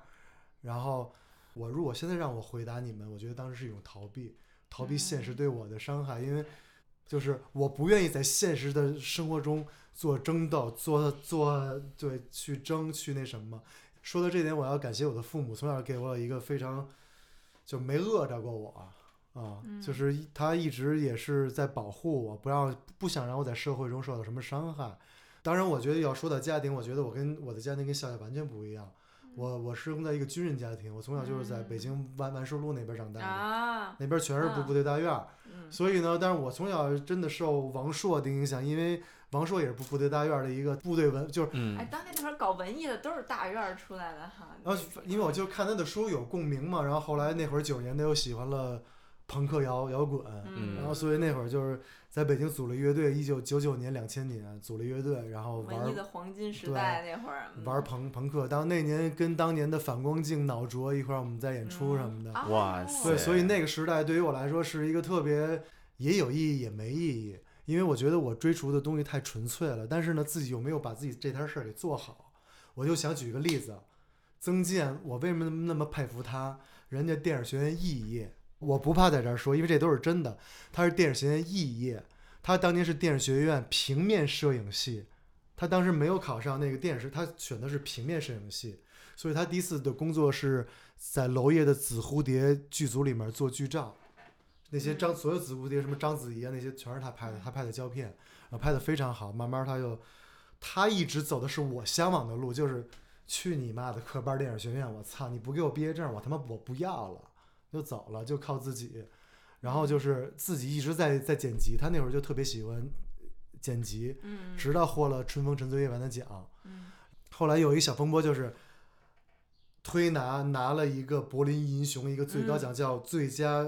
Speaker 1: 然后我如果现在让我回答你们，我觉得当时是一种逃避，逃避现实
Speaker 2: 嗯
Speaker 1: 对我的伤害，因为就是我不愿意在现实的生活中做争斗，做做对去争去那什么。说到这点，我要感谢我的父母，从小给我一个非常就没饿着过我啊，就是他一直也是在保护我，不让不想让我在社会中受到什么伤害。当然，我觉得要说到家庭，我觉得我跟我的家庭跟笑笑完全不一样。我我是生在一个军人家庭，我从小就是在北京万万寿路那边长大的，
Speaker 2: 啊，
Speaker 1: 那边全是部
Speaker 2: 啊
Speaker 1: 部队大院所以呢，但是我从小真的受王朔的影响，因为王朔也是部部队大院的一个部队文，就是
Speaker 3: 嗯
Speaker 2: 哎，当年那会儿搞文艺的都是大院儿出来的哈。
Speaker 1: 然后因为我就看他的书有共鸣嘛，然后后来那会儿九十年代又喜欢了朋克摇摇滚，
Speaker 2: 嗯，
Speaker 1: 然后所以那会儿就是在北京组了乐队，一九九九年两千年组了乐队，然后玩
Speaker 2: 文艺的黄金时
Speaker 1: 对
Speaker 2: 代那会儿，嗯。
Speaker 1: 玩朋朋克，当那年跟当年的反光镜、脑浊一块儿我们在演出什么的，
Speaker 2: 啊
Speaker 3: 哇塞
Speaker 1: 对，所以那个时代对于我来说是一个特别也有意义也没意义，因为我觉得我追逐的东西太纯粹了，但是呢，自己又没有把自己这摊事儿给做好。我就想举个例子，曾健，我为什么那么佩服他？人家电影学院肄业，我不怕在这儿说，因为这都是真的。他是电影学院肄业，他当年是电影学院平面摄影系，他当时没有考上那个电视，他选的是平面摄影系，所以他第一次的工作是在娄烨的《紫蝴蝶》剧组里面做剧照。那些张所有紫蝴蝶什么章子怡啊那些全是他拍的，他拍的胶片，然后拍的非常好。慢慢他又，他一直走的是我向往的路，就是去你妈的科班电影学院！我操，你不给我毕业证，我他妈我不要了，就走了，就靠自己。然后就是自己一直在在剪辑，他那会儿就特别喜欢剪辑，
Speaker 2: 嗯，
Speaker 1: 直到获了春风沉醉夜晚的奖。
Speaker 2: 嗯
Speaker 1: 后来有一个小风波，就是推拿拿了一个柏林银熊一个最高
Speaker 2: 嗯
Speaker 1: 奖，叫最佳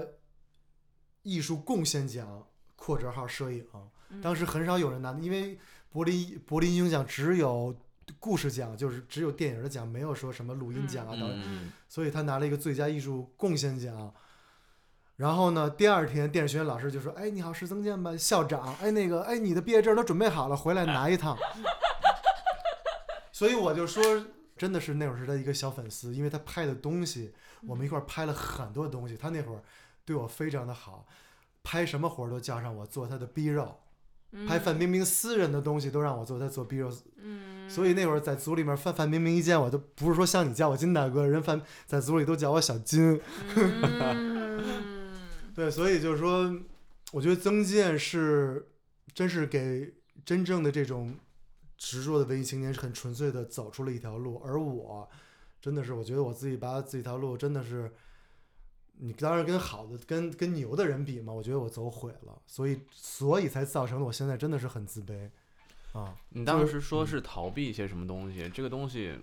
Speaker 1: 艺术贡献奖（括折号摄影）。
Speaker 2: 嗯
Speaker 1: 当时很少有人拿，因为柏林柏林银熊奖只有故事奖，就是只有电影的奖，没有说什么录音奖啊导演，
Speaker 3: 嗯
Speaker 1: 所以他拿了一个最佳艺术贡献奖。然后呢，第二天电影学院老师就说：“哎，你好，是曾健吧？校长，哎，那个，哎，你的毕业证都准备好了，回来拿一趟。” 所以我就说，真的是那会儿是他一个小粉丝，因为他拍的东西，我们一块儿拍了很多东西。他那会儿对我非常的好，拍什么活儿都叫上我做他的 B 肉，拍范冰冰私人的东西都让我做，他做 B 肉。
Speaker 2: 嗯，
Speaker 1: 所以那会儿在组里面，范范冰冰一见我都不是说像你叫我金大哥，人范在组里都叫我小金。
Speaker 2: 嗯
Speaker 1: 对，所以就是说，我觉得曾健是真是给真正的这种执着的文艺青年是很纯粹的走出了一条路，而我真的是我觉得我自己把自己条路真的是，你当然跟好的跟跟牛的人比嘛，我觉得我走毁了，所以所以才造成了我现在真的是很自卑啊。
Speaker 3: 你当时说是逃避一些什么东西，这个东西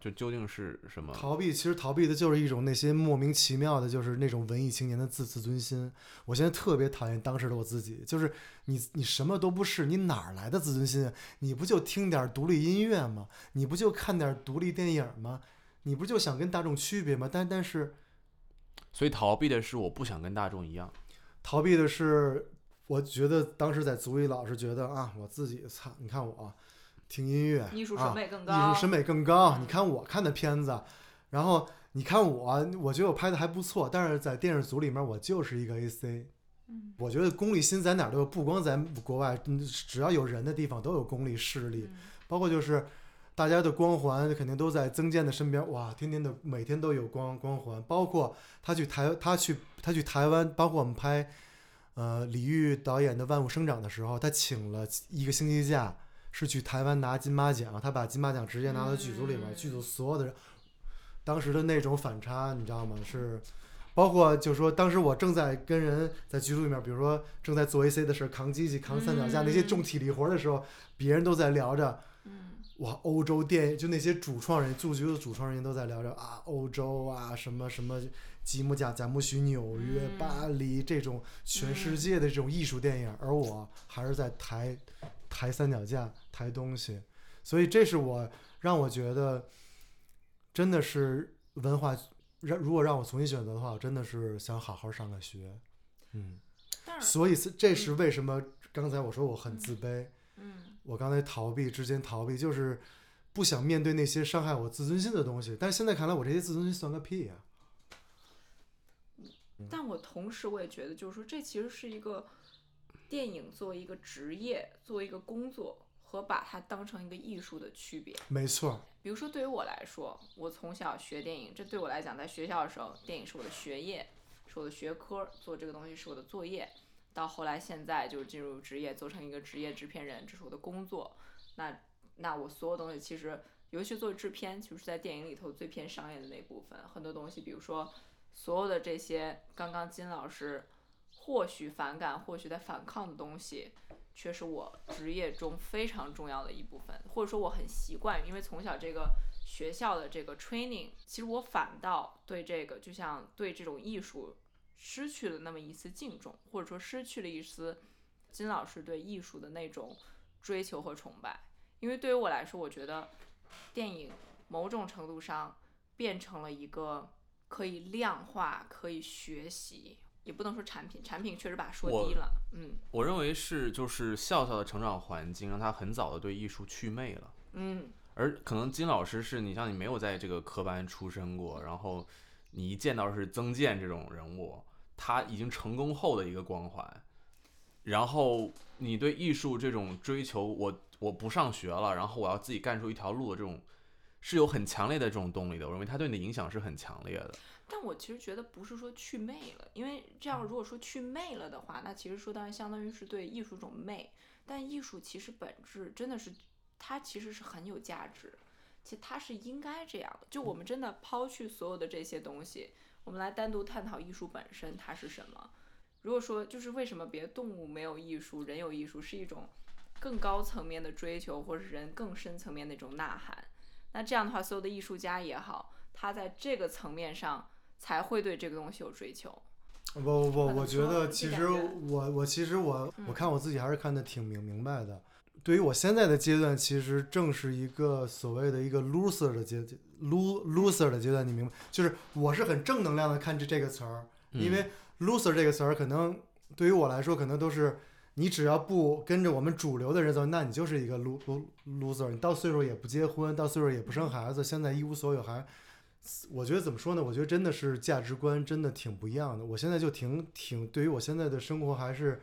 Speaker 3: 就究竟是什么？
Speaker 1: 逃避其实逃避的就是一种那些莫名其妙的，就是那种文艺青年的自自尊心。我现在特别讨厌当时的我自己，就是你你什么都不是，你哪儿来的自尊心啊？你不就听点独立音乐吗？你不就看点独立电影吗？你不就想跟大众区别吗？但但是
Speaker 3: 所以逃避的是我不想跟大众一样。
Speaker 1: 逃避的是，我觉得当时在组里老是觉得啊，我自己操，你看我听音乐，
Speaker 2: 艺术
Speaker 1: 啊
Speaker 2: 审美更高，
Speaker 1: 艺术审美更高。
Speaker 2: 嗯
Speaker 1: 你看我看的片子，然后你看我，我觉得我拍的还不错，但是在电视组里面我就是一个 AC。
Speaker 2: 嗯
Speaker 1: 我觉得功利心在哪儿都有，不光在国外，嗯只要有人的地方都有功利势力，
Speaker 2: 嗯
Speaker 1: 包括就是大家的光环肯定都在曾健的身边，哇，天天的每天都有光光环，包括他去台他去他去台湾，包括我们拍呃李玉导演的《万物生长》的时候，他请了一个星期假，是去台湾拿金马奖，他把金马奖直接拿到剧组里面，剧组所有的人，当时的那种反差，你知道吗？是。包括就是说，当时我正在跟人在剧组里面，比如说正在做 AC 的事，扛机器、扛三脚架、那些重体力活的时候，别人都在聊着，哇，欧洲电影就那些主创人，驻局的主创人员都在聊着啊，欧洲啊，什么什么吉姆贾贾木许、纽约、
Speaker 2: 嗯
Speaker 1: 巴黎这种全世界的这种艺术电影，而我还是在抬抬三脚架、抬东西，所以这是我让我觉得真的是文化。让如果让我重新选择的话，我真的是想好好上个学，嗯，所以是这是为什么刚才我说我很自卑。
Speaker 2: 嗯
Speaker 1: 我刚才逃避之间逃避，就是不想面对那些伤害我自尊心的东西。但是现在看来，我这些自尊心算个屁呀、
Speaker 2: 但我同时我也觉得，就是说，这其实是一个电影作为一个职业，作为一个工作，和把它当成一个艺术的区别。
Speaker 1: 没错，
Speaker 2: 比如说，对于我来说，我从小学电影，这对我来讲，在学校的时候，电影是我的学业，是我的学科，做这个东西是我的作业。到后来，现在就是进入职业，做成一个职业制片人，这是我的工作。那那我所有东西其实，尤其做制片，就是在电影里头最偏商业的那部分，很多东西，比如说所有的这些刚刚金老师或许反感，或许在反抗的东西，却是我职业中非常重要的一部分，或者说我很习惯，因为从小这个学校的这个 training，其实我反倒对这个就像对这种艺术失去了那么一丝敬重，或者说失去了一丝金老师对艺术的那种追求和崇拜。因为对于我来说，我觉得电影某种程度上变成了一个可以量化、可以学习，也不能说产品，产品确实把它说低了，嗯
Speaker 3: 我认为是就是笑笑的成长环境让他很早的对艺术祛魅了。
Speaker 2: 嗯
Speaker 3: 而可能金老师是你像你没有在这个科班出身过，然后你一见到是曾健这种人物，他已经成功后的一个光环，然后你对艺术这种追求，我我不上学了，然后我要自己干出一条路的这种，是有很强烈的这种动力的。我认为他对你的影响是很强烈的。
Speaker 2: 但我其实觉得不是说去魅了，因为这样如果说去魅了的话，那其实说当然相当于是对艺术种魅，但艺术其实本质真的是它其实是很有价值，其实它是应该这样的。就我们真的抛去所有的这些东西，我们来单独探讨艺术本身它是什么。如果说就是为什么别的动物没有艺术，人有艺术，是一种更高层面的追求，或者是人更深层面的一种呐喊。那这样的话，所有的艺术家也好，他在这个层面上才会对这个东西有追求。
Speaker 1: 不不不，我觉得其实我我其实我我
Speaker 2: 嗯
Speaker 1: 看我自己还是看的挺明明白的。对于我现在的阶段，其实正是一个所谓的一个 loser 的阶 lo loser 的阶段，你明白？就是我是很正能量的看这这个词儿，因为 loser 这个词儿可能对于我来说，可能都是你只要不跟着我们主流的人走，那你就是一个 lo lo loser。你到岁数也不结婚，到岁数也不生孩子，现在一无所有还。我觉得怎么说呢？我觉得真的是价值观真的挺不一样的。我现在就挺挺对于我现在的生活还是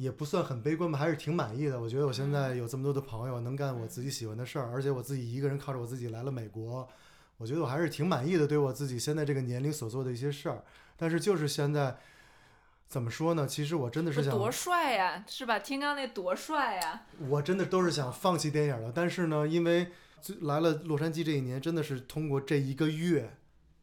Speaker 1: 也不算很悲观吧，还是挺满意的。我觉得我现在有这么多的朋友，能干我自己喜欢的事儿，而且我自己一个人靠着我自己来了美国，我觉得我还是挺满意的，对我自己现在这个年龄所做的一些事儿。但是就是现在怎么说呢？其实我真的是想，
Speaker 2: 多帅呀，是吧？听刚那多帅呀！
Speaker 1: 我真的都是想放弃电影了。但是呢，因为来了洛杉矶这一年，真的是通过这一个月，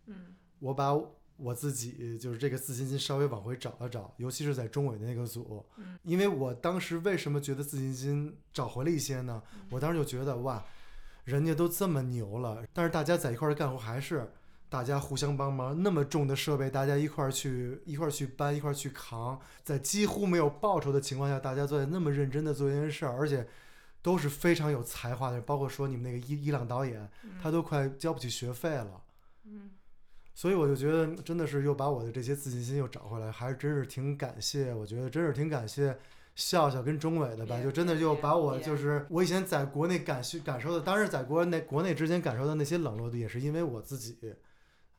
Speaker 2: 嗯
Speaker 1: 我把我自己就是这个自信心稍微往回找了找，尤其是在中委的那个组，
Speaker 2: 嗯
Speaker 1: 因为我当时为什么觉得自信心找回了一些呢？
Speaker 2: 嗯
Speaker 1: 我当时就觉得哇，人家都这么牛了，但是大家在一块儿干活还是大家互相帮忙，那么重的设备大家一块儿去一块儿去搬一块儿去扛，在几乎没有报酬的情况下，大家做那么认真的做一件事儿，而且都是非常有才华的人，包括说你们那个伊伊朗导演，他都快交不起学费了。
Speaker 2: 嗯
Speaker 1: 所以我就觉得真的是又把我的这些自信心又找回来，还是真是挺感谢。我觉得真是挺感谢笑笑跟钟伟的吧，就真的
Speaker 2: 别别
Speaker 1: 就把我就是我以前在国内感受感受的，当然在国内国内之间感受到那些冷落的，也是因为我自己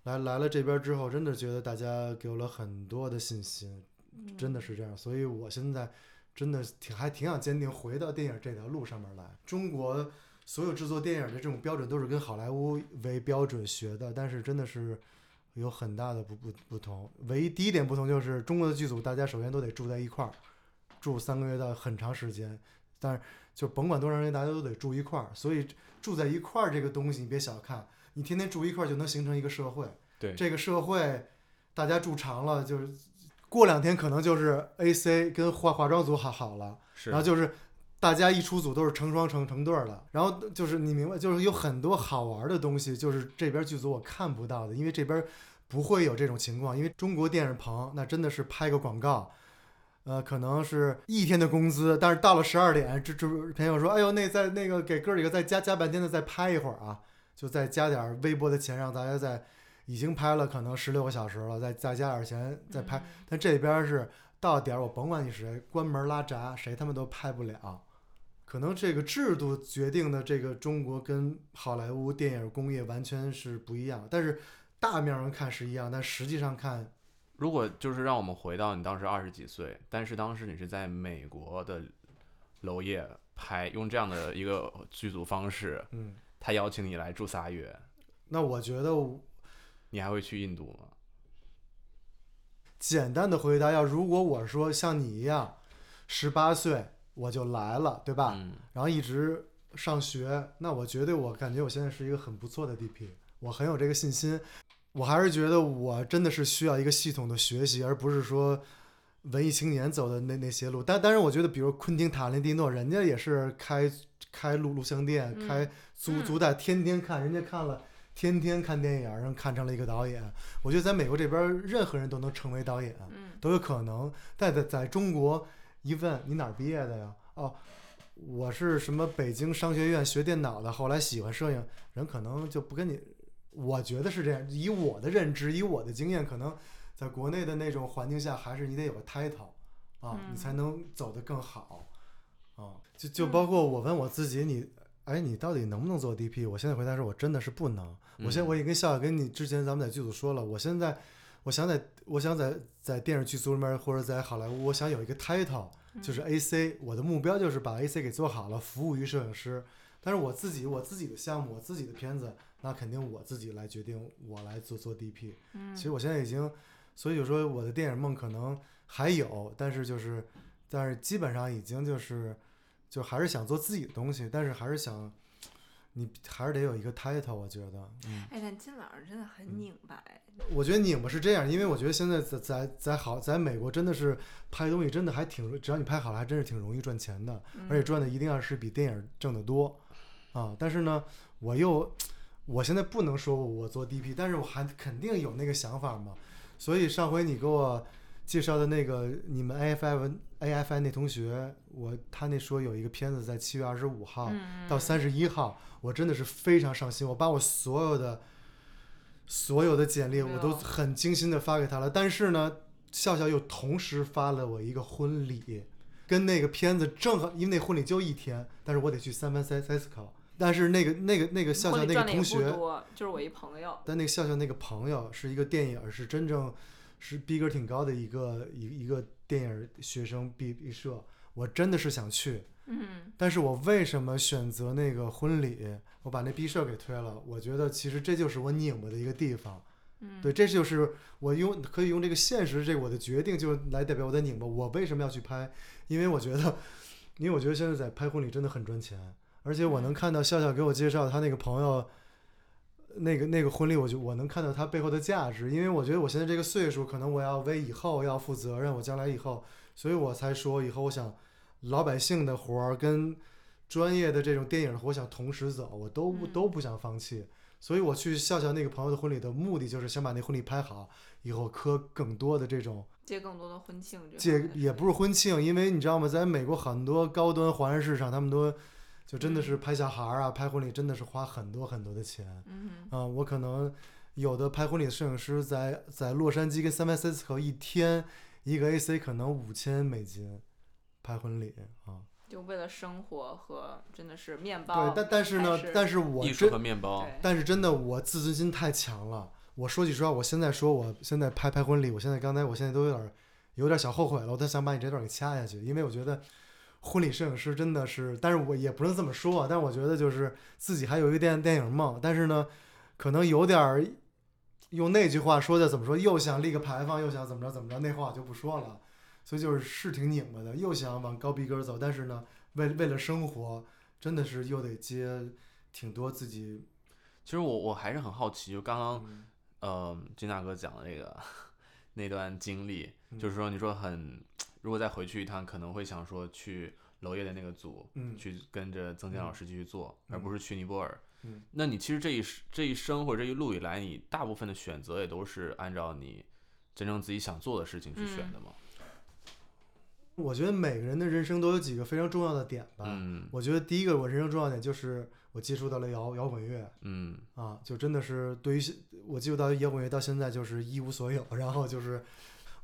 Speaker 1: 来来了这边之后，真的觉得大家给我了很多的信心，
Speaker 2: 嗯
Speaker 1: 真的是这样。所以我现在真的挺还挺想坚定回到电影这条路上面来。中国所有制作电影的这种标准都是跟好莱坞为标准学的，但是真的是有很大的不不不同。唯一第一点不同就是中国的剧组，大家首先都得住在一块儿，住三个月到很长时间，但是就甭管多长时间，大家都得住一块儿。所以住在一块儿这个东西，你别小看，你天天住一块儿就能形成一个社会。
Speaker 3: 对
Speaker 1: 这个社会，大家住长了，就是过两天可能就是 A C 跟化化妆组好好了。
Speaker 3: 是
Speaker 1: 然后就是大家一出组都是成双成成对儿的，然后就是你明白，就是有很多好玩的东西，就是这边剧组我看不到的，因为这边不会有这种情况，因为中国电影棚那真的是拍个广告。呃，可能是一天的工资，但是到了十二点，这这朋友说，哎呦，那再那个给哥几个再加加半天的，再拍一会儿啊，就再加点儿微薄的钱，让大家再已经拍了可能十六个小时了，再再加点儿钱再拍。
Speaker 2: 嗯
Speaker 1: 但这边是到点儿，我甭管你是谁，关门拉闸，谁他妈都拍不了。可能这个制度决定的这个中国跟好莱坞电影工业完全是不一样，但是大面上看是一样，但实际上看，
Speaker 3: 如果就是让我们回到你当时二十几岁，但是当时你是在美国的娄烨拍，用这样的一个剧组方式，
Speaker 1: 嗯，
Speaker 3: 他邀请你来住仨月，
Speaker 1: 那我觉得
Speaker 3: 你还会去印度吗？
Speaker 1: 简单的回答要，如果我说像你一样，十八岁我就来了，对吧？
Speaker 3: 嗯，
Speaker 1: 然后一直上学，那我绝对我感觉我现在是一个很不错的 DP，我很有这个信心。我还是觉得我真的是需要一个系统的学习，而不是说文艺青年走的那那些路。但但是我觉得，比如昆汀塔伦蒂诺，人家也是开开录录像店，
Speaker 2: 嗯
Speaker 1: 开租
Speaker 2: 嗯
Speaker 1: 租带，天天看，人家看了。天天看电影，然后看成了一个导演。我觉得在美国这边，任何人都能成为导演。
Speaker 2: 嗯
Speaker 1: 都有可能。但在在中国，一问你哪儿毕业的呀？哦，我是什么北京商学院学电脑的，后来喜欢摄影，人可能就不跟你。我觉得是这样，以我的认知，以我的经验，可能在国内的那种环境下，还是你得有个 title 啊，你才能走得更好啊。就就包括我问我自己，你。哎，你到底能不能做 DP？我现在回答说，我真的是不能。我现在我也跟笑笑跟你之前咱们在剧组说了，我现在我想在我想在在电视剧组里面或者在好莱坞，我想有一个 title，就是 AC，我的目标就是把 AC 给做好了，服务于摄影师。但是我自己我自己的项目，我自己的片子，那肯定我自己来决定，我来做做 DP。
Speaker 2: 嗯
Speaker 1: 其实我现在已经，所以就说我的电影梦可能还有，但是就是，但是基本上已经就是，就还是想做自己的东西，但是还是想，你还是得有一个 title，我觉得，嗯。
Speaker 2: 哎，但金老师真的很拧巴哎，
Speaker 1: 我觉得拧巴是这样，因为我觉得现在在在在好在美国真的是拍东西真的还挺，只要你拍好了，还真是挺容易赚钱的，而且赚的一定要是比电影挣得多啊。但是呢，我又我现在不能说我做 DP，但是我还肯定有那个想法嘛。所以上回你给我介绍的那个你们 AFI 文 AFI 那同学，我他那说有一个片子在七月二十五号
Speaker 2: 嗯
Speaker 1: 到三十一号，我真的是非常上心，我把我所有的所有的简历我都很精心的发给他了。但是呢，笑笑又同时发了我一个婚礼，跟那个片子正好，因为那婚礼就一天，但是我得去三藩 Cisco，但是那个那个那个笑笑那个同学，
Speaker 2: 就是我一朋友，
Speaker 1: 但那个笑笑那个朋友是一个电影，是真正是逼格挺高的一个一一个电影学生毕毕设，我真的是想去。
Speaker 2: 嗯
Speaker 1: 但是我为什么选择那个婚礼？我把那毕设给推了。我觉得其实这就是我拧巴的一个地方。
Speaker 2: 嗯，
Speaker 1: 对，这就是我用可以用这个现实这个我的决定就来代表我的拧巴。我为什么要去拍？因为我觉得，因为我觉得现在在拍婚礼真的很赚钱，而且我能
Speaker 2: 嗯
Speaker 1: 看到笑笑给我介绍他那个朋友。那个那个婚礼，我就我能看到他背后的价值，因为我觉得我现在这个岁数，可能我要为以后要负责任，我将来以后，所以我才说以后我想老百姓的活儿跟专业的这种电影的，我想同时走，我都都不想放弃。所以我去笑笑那个朋友的婚礼的目的，就是想把那婚礼拍好，以后磕更多的这种
Speaker 2: 接更多的婚庆这
Speaker 1: 这
Speaker 2: 方面的
Speaker 1: 也不是婚庆，因为你知道吗，在美国很多高端华人市场，他们都就真的是
Speaker 2: 嗯
Speaker 1: 拍小孩儿啊，拍婚礼真的是花很多很多的钱
Speaker 2: 嗯
Speaker 1: 啊、我可能有的拍婚礼的摄影师在在洛杉矶跟 San Francisco 一天一个 AC 可能五千美金拍婚礼啊。
Speaker 2: 哼，就为了生活和真的是面包
Speaker 1: 对，，但但是呢
Speaker 2: 还，
Speaker 1: 但是我
Speaker 3: 艺术和面包，
Speaker 1: 但是真的，我自尊心太强了。我说句实话，我现在说我现在拍拍婚礼，我现在刚才我现在都有点儿有点儿小后悔了，我都想把你这段给掐下去，因为我觉得婚礼摄影师真的是，但是我也不能这么说啊，但是我觉得就是自己还有一个电电影梦，但是呢，可能有点儿用那句话说的怎么说，又想立个牌坊，又想怎么着怎么着，那话我就不说了。所以就是是挺拧巴的，又想往高逼格走，但是呢，为为了生活，真的是又得接挺多自己
Speaker 3: 其实我我还是很好奇，就刚刚
Speaker 1: 嗯。
Speaker 3: 呃金大哥讲的那个 那段经历，
Speaker 1: 嗯。
Speaker 3: 就是说你说很，如果再回去一趟，可能会想说去娄烨的那个组，
Speaker 1: 嗯。
Speaker 3: 去跟着曾健老
Speaker 1: 嗯
Speaker 3: 师继续做，
Speaker 1: 嗯。
Speaker 3: 而不是去尼泊尔。
Speaker 1: 嗯。
Speaker 3: 那你其实这一生这一生或者这一路以来，你大部分的选择也都是按照你真正自己想做的事情去选
Speaker 2: 嗯
Speaker 3: 的吗？
Speaker 1: 我觉得每个人的人生都有几个非常重要的点吧。
Speaker 3: 嗯。
Speaker 1: 我觉得第一个我人生重要点就是我接触到了摇摇滚乐。
Speaker 3: 嗯。
Speaker 1: 啊，就真的是对于现我接触到摇滚乐到现在就是一无所有，然后就是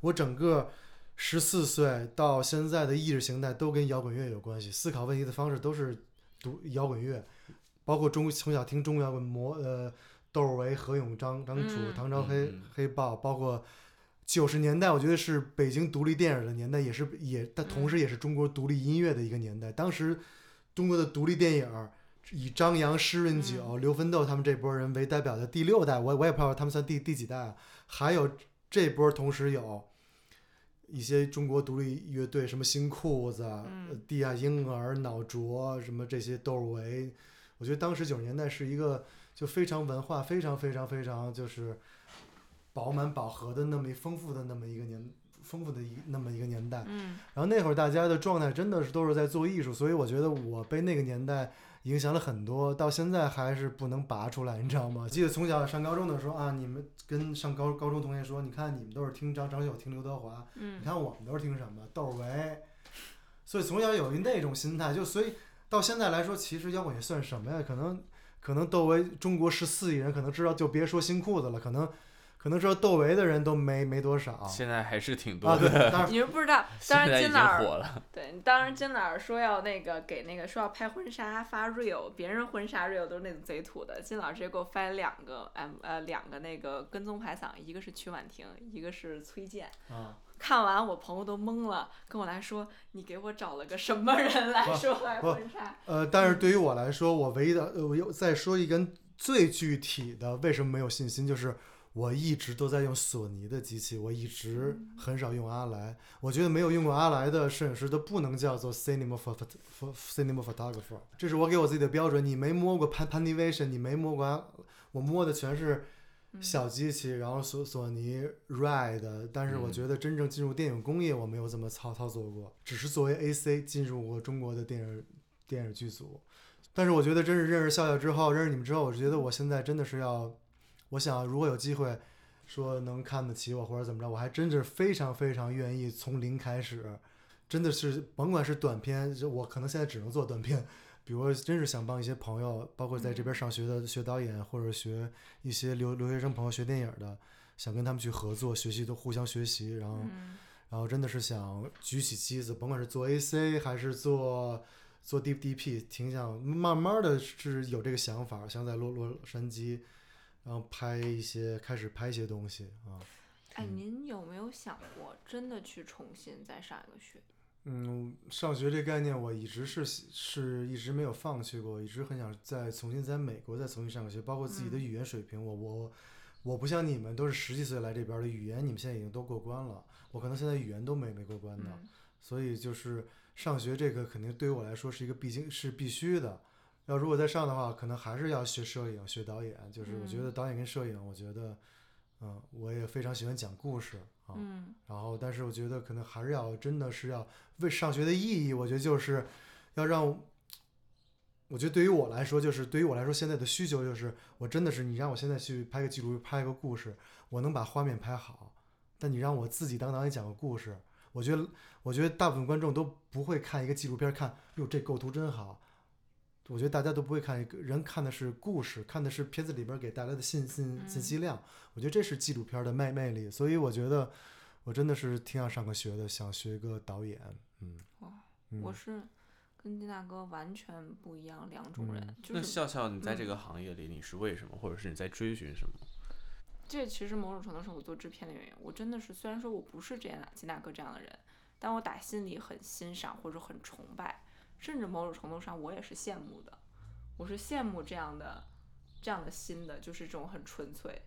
Speaker 1: 我整个十四岁到现在的意识形态都跟摇滚乐有关系，思考问题的方式都是读摇滚乐，包括中从小听中国摇滚魔呃窦唯、何勇、张张楚、
Speaker 2: 嗯
Speaker 1: 唐朝黑、黑豹，包括九十年代，我觉得是北京独立电影的年代，也是也，但同时也是中国独立音乐的一个年代。当时中国的独立电影以张扬、施润九、刘奋斗他们这波人为代表的第六代，我我也不知道他们算第第几代啊。还有这波同时有一些中国独立乐队，什么新裤子、地下婴儿、脑浊，什么这些窦儿唯。我觉得当时九十年代是一个就非常文化非常非常非常就是饱满饱和的那么一丰富的那么一个年丰富的一那么一个年代。
Speaker 2: 嗯
Speaker 1: 然后那会儿大家的状态真的是都是在做艺术，所以我觉得我被那个年代影响了很多，到现在还是不能拔出来，你知道吗？记得从小上高中的时候啊，你们跟上高高中同学说，你看你们都是听张张学友、听刘德华，
Speaker 2: 嗯
Speaker 1: 你看我们都是听什么窦唯，所以从小有一那种心态，就所以到现在来说，其实摇滚也算什么呀？可能可能窦唯中国十四亿人可能知道，就别说新裤子了，可能可能说窦唯的人都没没多少
Speaker 3: 现在还是挺多的，，
Speaker 2: 你们不知道，当然金老师
Speaker 3: 火了。
Speaker 2: 对，当然金老师说要那个给那个说要拍婚纱发 real，别人婚纱 real 都是那种贼土的，金老师直接给我发了两个 M 呃两个那个跟踪排嗓，一个是曲婉婷，一个是崔健。
Speaker 1: 啊。
Speaker 2: 看完我朋友都懵了，跟我来说你给我找了个什么人 来说
Speaker 1: 拍
Speaker 2: 婚纱？
Speaker 1: 呃，但是对于我来说，我唯一的，呃，我又再说一根最具体的，为什么没有信心，就是我一直都在用索尼的机器，我一直很少用阿莱。我觉得没有用过阿莱的摄影师都不能叫做 cinema phot cinema photographer，这是我给我自己的标准。你没摸过 Pan Panavision，你没摸过，我摸的全是小机器，然后索索尼 Red，但是我
Speaker 3: 嗯
Speaker 1: 觉得真正进入电影工业，我没有这么操操作过，只是作为 AC 进入过中国的电影电影剧组。但是我觉得真是认识笑笑之后，认识你们之后，我觉得我现在真的是要，我想如果有机会说能看得起我或者怎么着，我还真是非常非常愿意从零开始，真的是甭管是短片，就我可能现在只能做短片。比如真是想帮一些朋友，包括在这边上学的学导演或者学一些留留学生朋友学电影的，想跟他们去合作学习，都互相学习，然后
Speaker 2: 嗯。
Speaker 1: 然后真的是想举起机子，甭管是做 AC 还是做做 D DP，挺想慢慢的是有这个想法，想在洛洛杉矶，然后拍一些开始拍一些东西啊。
Speaker 2: 哎，您有没有想过真的去重新再上一个学？
Speaker 1: 嗯，上学这概念我一直是是一直没有放弃过，一直很想再重新在美国再重新上个学，包括自己的
Speaker 2: 嗯
Speaker 1: 语言水平，我我我不像你们都是十几岁来这边的，语言你们现在已经都过关了，我可能现在语言都没没过关的。
Speaker 2: 嗯
Speaker 1: 所以就是上学这个肯定对于我来说是一个必经是必须的。要如果再上的话，可能还是要学摄影、学导演。就是我觉得
Speaker 2: 嗯
Speaker 1: 导演跟摄影，我觉得，嗯，我也非常喜欢讲故事啊。
Speaker 2: 嗯
Speaker 1: 然后，但是我觉得可能还是要真的是要为上学的意义，我觉得就是要让我觉得对于我来说，就是对于我来说，现在的需求就是，我真的是你让我现在去拍个纪录，拍个故事，我能把画面拍好，但你让我自己当导演讲个故事，我觉得，我觉得大部分观众都不会看一个纪录片，看哟这构图真好。我觉得大家都不会看一个人看的是故事，看的是片子里边给带来的信信信息量。我觉得这是纪录片的魅魅力，所以我觉得我真的是挺想上个学的，想学个导演。嗯，
Speaker 2: 哇
Speaker 1: 嗯
Speaker 2: 我是跟金大哥完全不一样两种人，
Speaker 1: 嗯
Speaker 2: 就是
Speaker 3: 那笑笑，你在这
Speaker 2: 嗯
Speaker 3: 个行业里，你是为什么，或者是你在追寻什么？
Speaker 2: 这其实某种程度上我做制片的原因。我真的是虽然说我不是这样金大哥这样的人，但我打心里很欣赏或者很崇拜，甚至某种程度上我也是羡慕的。我是羡慕这样的这样的心的，就是这种很纯粹。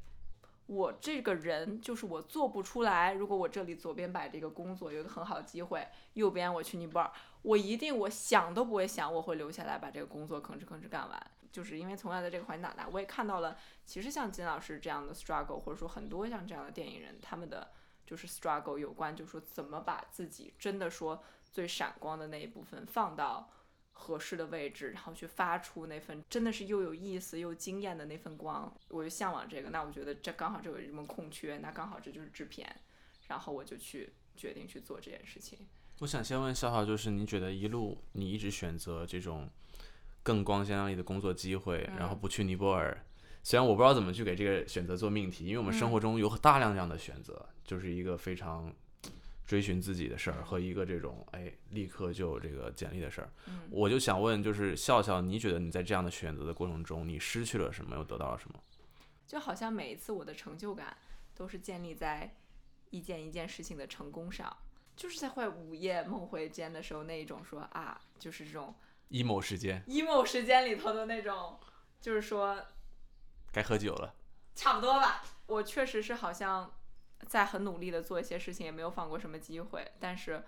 Speaker 2: 我这个人就是我做不出来。如果我这里左边摆着一个工作有一个很好的机会，右边我去尼泊尔，我一定我想都不会想我会留下来把这个工作吭哧吭哧干完。就是因为从小在这个环境长大，我也看到了，其实像金老师这样的 struggle，或者说很多像这样的电影人，他们的就是 struggle 有关，就是说怎么把自己真的说最闪光的那一部分放到合适的位置，然后去发出那份真的是又有意思又惊艳的那份光，我就向往这个。那我觉得这刚好这有一门空缺，那刚好这就是制片，然后我就去决定去做这件事情。
Speaker 3: 我想先问笑笑，就是你觉得一路你一直选择这种更光鲜亮丽的工作机会，然后
Speaker 2: 嗯
Speaker 3: 不去尼泊尔，虽然我不知道怎么去给这个选择做命题，因为我们生活中有大量这样的选择，就是一个非常追寻自己的事儿和一个这种哎立刻就有这个简历的事儿。
Speaker 2: 嗯，
Speaker 3: 我就想问，就是笑笑，你觉得你在这样的选择的过程中，你失去了什么，又得到了什么？
Speaker 2: 就好像每一次我的成就感都是建立在一件一件事情的成功上，就是在会午夜梦回间的时候那一种说啊，就是这种
Speaker 3: emo 时间
Speaker 2: emo 时间里头的那种，就是说
Speaker 3: 该喝酒了，
Speaker 2: 差不多吧。我确实是好像在很努力的做一些事情，也没有放过什么机会，但是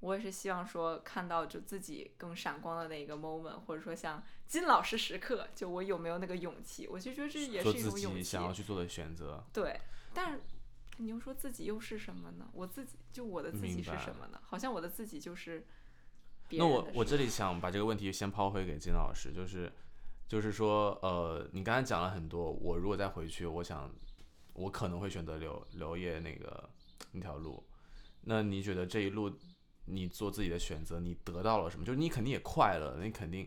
Speaker 2: 我也是希望说看到就自己更闪光的那一个 moment，或者说像金老师时刻，就我有没有那个勇气？我就觉得这也是一种勇气
Speaker 3: 己想。要去做的选择。
Speaker 2: 对，但是你又说自己又是什么呢？我自己就我的自己是什么呢？好像我的自己就是别
Speaker 3: 那我我这里想把这个问题先抛回给金老师，就是就是说，呃，你刚才讲了很多，我如果再回去，我想我可能会选择留留业那个那条路。那你觉得这一路你做自己的选择，你得到了什么？就是你肯定也快乐，你肯定。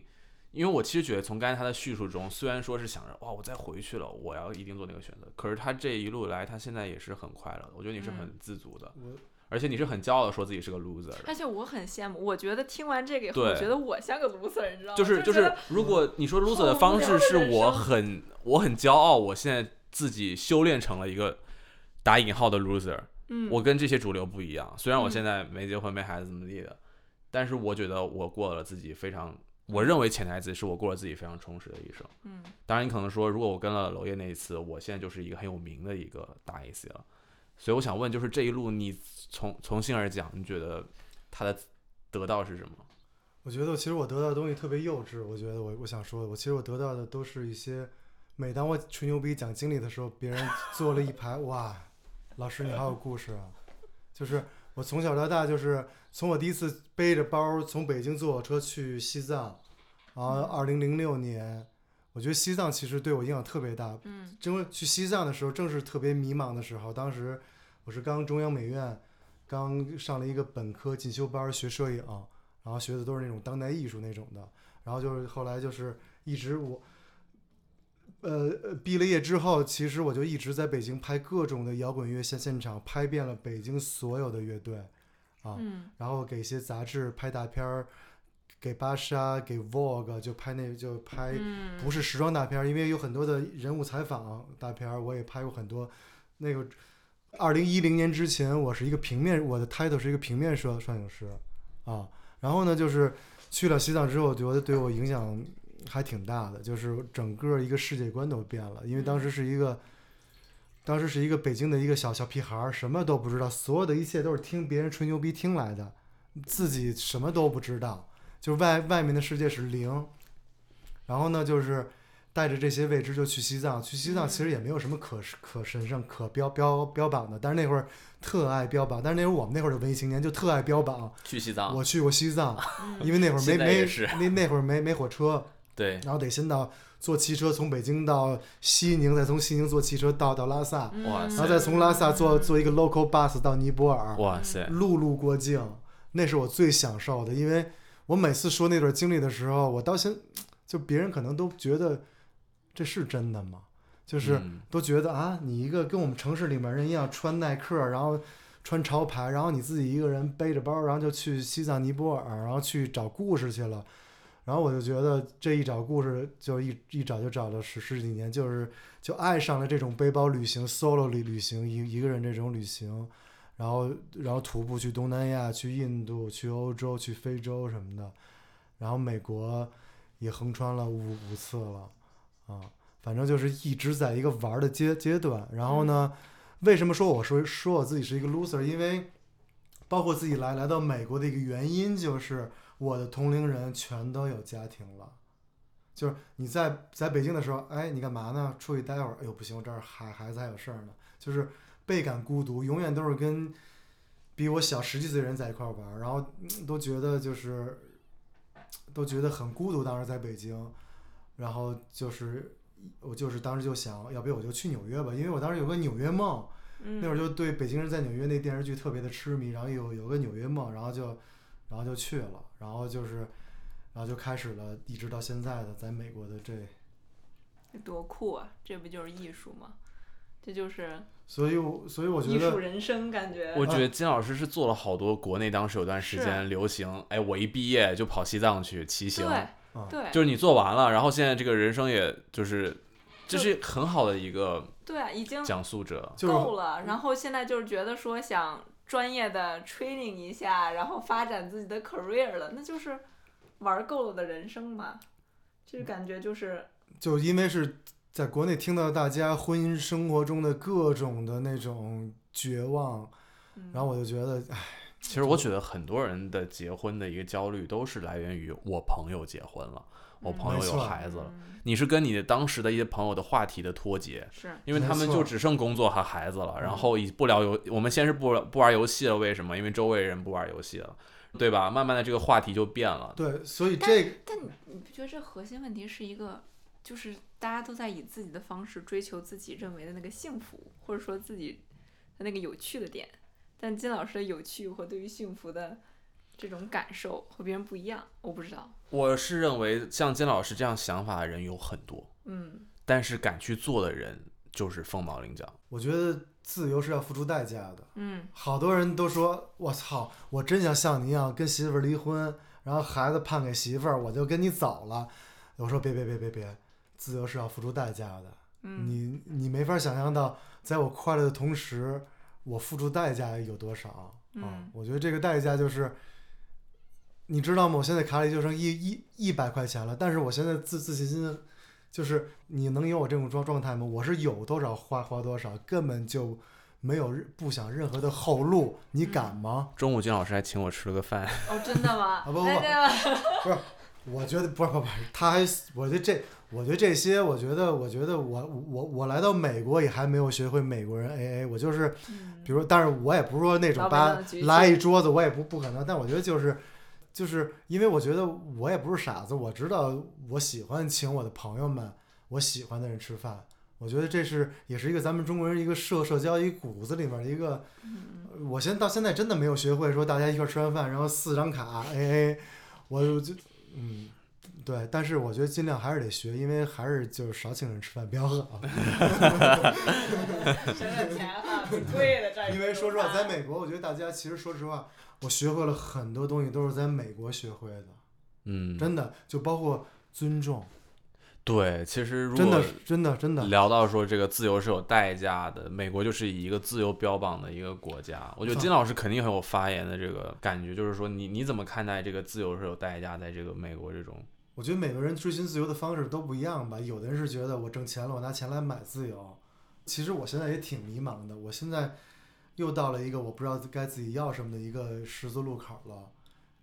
Speaker 3: 因为我其实觉得从刚才他的叙述中，虽然说是想着哇，我再回去了，我要一定做那个选择，可是他这一路来，他现在也是很快乐的。我觉得你是
Speaker 2: 嗯
Speaker 3: 很自足的，
Speaker 1: 我
Speaker 3: 而且你是很骄傲的说自己是个 loser 的。
Speaker 2: 而且我很羡慕，我觉得听完这个以后，
Speaker 3: 对
Speaker 2: 我觉得我像个 loser，你知道吗？
Speaker 3: 就是就是如果你说 loser 的方式是我很我很骄傲，我现在自己修炼成了一个打引号的 loser，
Speaker 2: 嗯，
Speaker 3: 我跟这些主流不一样。虽然我
Speaker 2: 嗯
Speaker 3: 现在没结婚没孩子怎么地的，但是我觉得我过了自己非常，我认为潜台词是我过了自己非常充实的一生。
Speaker 2: 嗯
Speaker 3: 当然，你可能说，如果我跟了娄烨那一次，我现在就是一个很有名的一个大 AC 了。所以我想问，就是这一路你从从心而讲，你觉得他的得到是什么？
Speaker 1: 我觉得其实我得到的东西特别幼稚。我觉得我我想说，我其实我得到的都是一些，每当我吹牛逼讲经历的时候，别人坐了一排，哇，老师你好有故事啊！就是我从小到大，就是从我第一次背着包从北京坐火车去西藏，然后二零零六年，我觉得西藏其实对我影响特别大。
Speaker 2: 嗯
Speaker 1: 因为去西藏的时候正是特别迷茫的时候，当时我是刚中央美院刚上了一个本科进修班学摄影，然后学的都是那种当代艺术那种的，然后就是后来就是一直我。呃，呃毕了业之后，其实我就一直在北京拍各种的摇滚乐现现场，拍遍了北京所有的乐队，啊，
Speaker 2: 嗯
Speaker 1: 然后给一些杂志拍大片儿，给芭莎、给 Vogue 就拍那就拍
Speaker 2: 嗯，
Speaker 1: 不是时装大片儿，因为有很多的人物采访大片儿，我也拍过很多。那个二零一零年之前，我是一个平面，我的 title 是一个平面摄摄影师啊。然后呢，就是去了西藏之后，觉得对我影响还挺大的，就是整个一个世界观都变了。因为当时是一个，当时是一个北京的一个小小屁孩儿，什么都不知道，所有的一切都是听别人吹牛逼听来的，自己什么都不知道，就是外外面的世界是零。然后呢，就是带着这些未知就去西藏。去西藏其实也没有什么可可神圣、可标标标榜的，但是那会儿特爱标榜。但是那会儿我们那会儿的文艺青年就特爱标榜，
Speaker 3: 去西藏，
Speaker 1: 我去过西藏，
Speaker 2: 嗯
Speaker 1: 因为那会儿没没那那会儿没没火车，
Speaker 3: 对，
Speaker 1: 然后得先到坐汽车从北京到西宁，再从西宁坐汽车到到拉萨，
Speaker 3: 哇
Speaker 1: 然后再从拉萨坐坐一个 local bus 到尼泊尔，
Speaker 3: 哇塞，
Speaker 1: 陆路过境，那是我最享受的，因为我每次说那段经历的时候，我到现就别人可能都觉得这是真的吗？就是
Speaker 3: 嗯
Speaker 1: 都觉得啊，你一个跟我们城市里面人一样穿耐克，然后穿潮牌，然后你自己一个人背着包，然后就去西藏、尼泊尔，然后去找故事去了。然后我就觉得这一找故事，就一一找就找了十十几年，就是就爱上了这种背包旅行、solo 旅旅行，一一个人这种旅行，然后然后徒步去东南亚、去印度、去欧洲、去非洲什么的，然后美国也横穿了五五次了，啊，反正就是一直在一个玩儿的阶阶段。然后呢，为什么说我说说我自己是一个 loser？因为包括自己来来到美国的一个原因就是我的同龄人全都有家庭了。就是你在在北京的时候，哎，你干嘛呢？出去待会儿，哎呦不行，我这儿孩孩子还有事儿呢，就是倍感孤独，永远都是跟比我小十几岁的人在一块玩儿，然后嗯都觉得就是都觉得很孤独。当时在北京，然后就是我就是当时就想，要不我就去纽约吧，因为我当时有个纽约梦，
Speaker 2: 嗯
Speaker 1: 那会儿就对北京人在纽约那电视剧特别的痴迷，然后有有个纽约梦，然后就然后就去了，然后就是然后就开始了，一直到现在的在美国的这，
Speaker 2: 多酷啊！这不就是艺术吗？这就是
Speaker 1: 所以我所以我觉得
Speaker 2: 艺术人生，感觉。
Speaker 3: 我觉得金老师是做了好多国内当时有段时间流行，哎，我一毕业就跑西藏去骑行，
Speaker 2: 对
Speaker 3: 就是你做完了，然后现在这个人生也就是这
Speaker 2: 就是
Speaker 3: 很好的一个
Speaker 2: 对啊，已经
Speaker 3: 讲述者，
Speaker 2: 够了。然后现在就是觉得说想专业的 training 一下，然后发展自己的 career 了，那就是玩够了的人生嘛。就是感觉就是
Speaker 1: 就因为是在国内听到大家婚姻生活中的各种的那种绝望，
Speaker 2: 嗯
Speaker 1: 然后我就觉得，哎，
Speaker 3: 其实我觉得很多人的结婚的一个焦虑都是来源于我朋友结婚了，我
Speaker 2: 嗯
Speaker 3: 朋友有孩子了，
Speaker 2: 嗯
Speaker 3: 你是跟你的当时的一些朋友的话题的脱节，
Speaker 2: 是
Speaker 3: 因为他们就只剩工作和孩子了，
Speaker 1: 嗯
Speaker 3: 然后已不聊游，我们先是不不玩游戏了，为什么？因为周围人不玩游戏了，对吧？慢慢的这个话题就变了。
Speaker 1: 对，所以这个
Speaker 2: 但你你不觉得这核心问题是一个，就是大家都在以自己的方式追求自己认为的那个幸福，或者说自己的那个有趣的点。但金老师的有趣和对于幸福的这种感受和别人不一样，我不知道。
Speaker 3: 我是认为像金老师这样想法的人有很多，
Speaker 2: 嗯，
Speaker 3: 但是敢去做的人就是凤毛麟角。
Speaker 1: 我觉得自由是要付出代价的。
Speaker 2: 嗯，
Speaker 1: 好多人都说，我操，我真想像你一样跟媳妇儿离婚，然后孩子判给媳妇儿，我就跟你走了。我说别别别别别，自由是要付出代价的。
Speaker 2: 嗯
Speaker 1: 你你没法想象到，在我快乐的同时，我付出代价有多少啊、
Speaker 2: 嗯
Speaker 1: 我觉得这个代价就是，你知道吗？我现在卡里就剩一一一百块钱了，但是我现在自自信心，就是你能有我这种状状态吗？我是有多少花花多少，根本就没有不想任何的后路，你敢吗？
Speaker 3: 中午金老师还请我吃了个饭，
Speaker 2: 哦，真的吗？
Speaker 1: 啊不不
Speaker 2: 那这个
Speaker 1: 我觉得不是不是不，他还我觉得这我觉得这些，我觉得我觉得我我我来到美国也还没有学会美国人 A A，我就是
Speaker 2: 嗯
Speaker 1: 比如，但是我也不是说那种
Speaker 2: 老板
Speaker 1: 把
Speaker 2: 让举起
Speaker 1: 来一桌子，我也不不可能。但我觉得就是，就是因为我觉得我也不是傻子，我知道我喜欢请我的朋友们，我喜欢的人吃饭。我觉得这是也是一个咱们中国人一个社社交一骨子里面的一个。
Speaker 2: 嗯
Speaker 1: 我现在到现在真的没有学会说大家一块儿吃完饭，然后四张卡 A A，我就嗯。对，但是我觉得尽量还是得学，因为还是就是少请人吃饭比较好。
Speaker 2: 省省钱啊，挺贵的这。
Speaker 1: 因为说实话，在美国，我觉得大家其实说实话，我学会了很多东西都是在美国学会的，
Speaker 3: 嗯，
Speaker 1: 真的就包括尊重，
Speaker 3: 对，其实如果
Speaker 1: 真的真的真的，
Speaker 3: 聊到说这个自由是有代价的，美国就是以一个自由标榜的一个国家。我觉得金老师肯定很有发言的这个感觉，就是说你你怎么看待这个自由是有代价，在这个美国这种，
Speaker 1: 我觉得每个人追寻自由的方式都不一样吧。有的人是觉得我挣钱了，我拿钱来买自由。其实我现在也挺迷茫的，我现在又到了一个我不知道该自己要什么的一个十字路口了。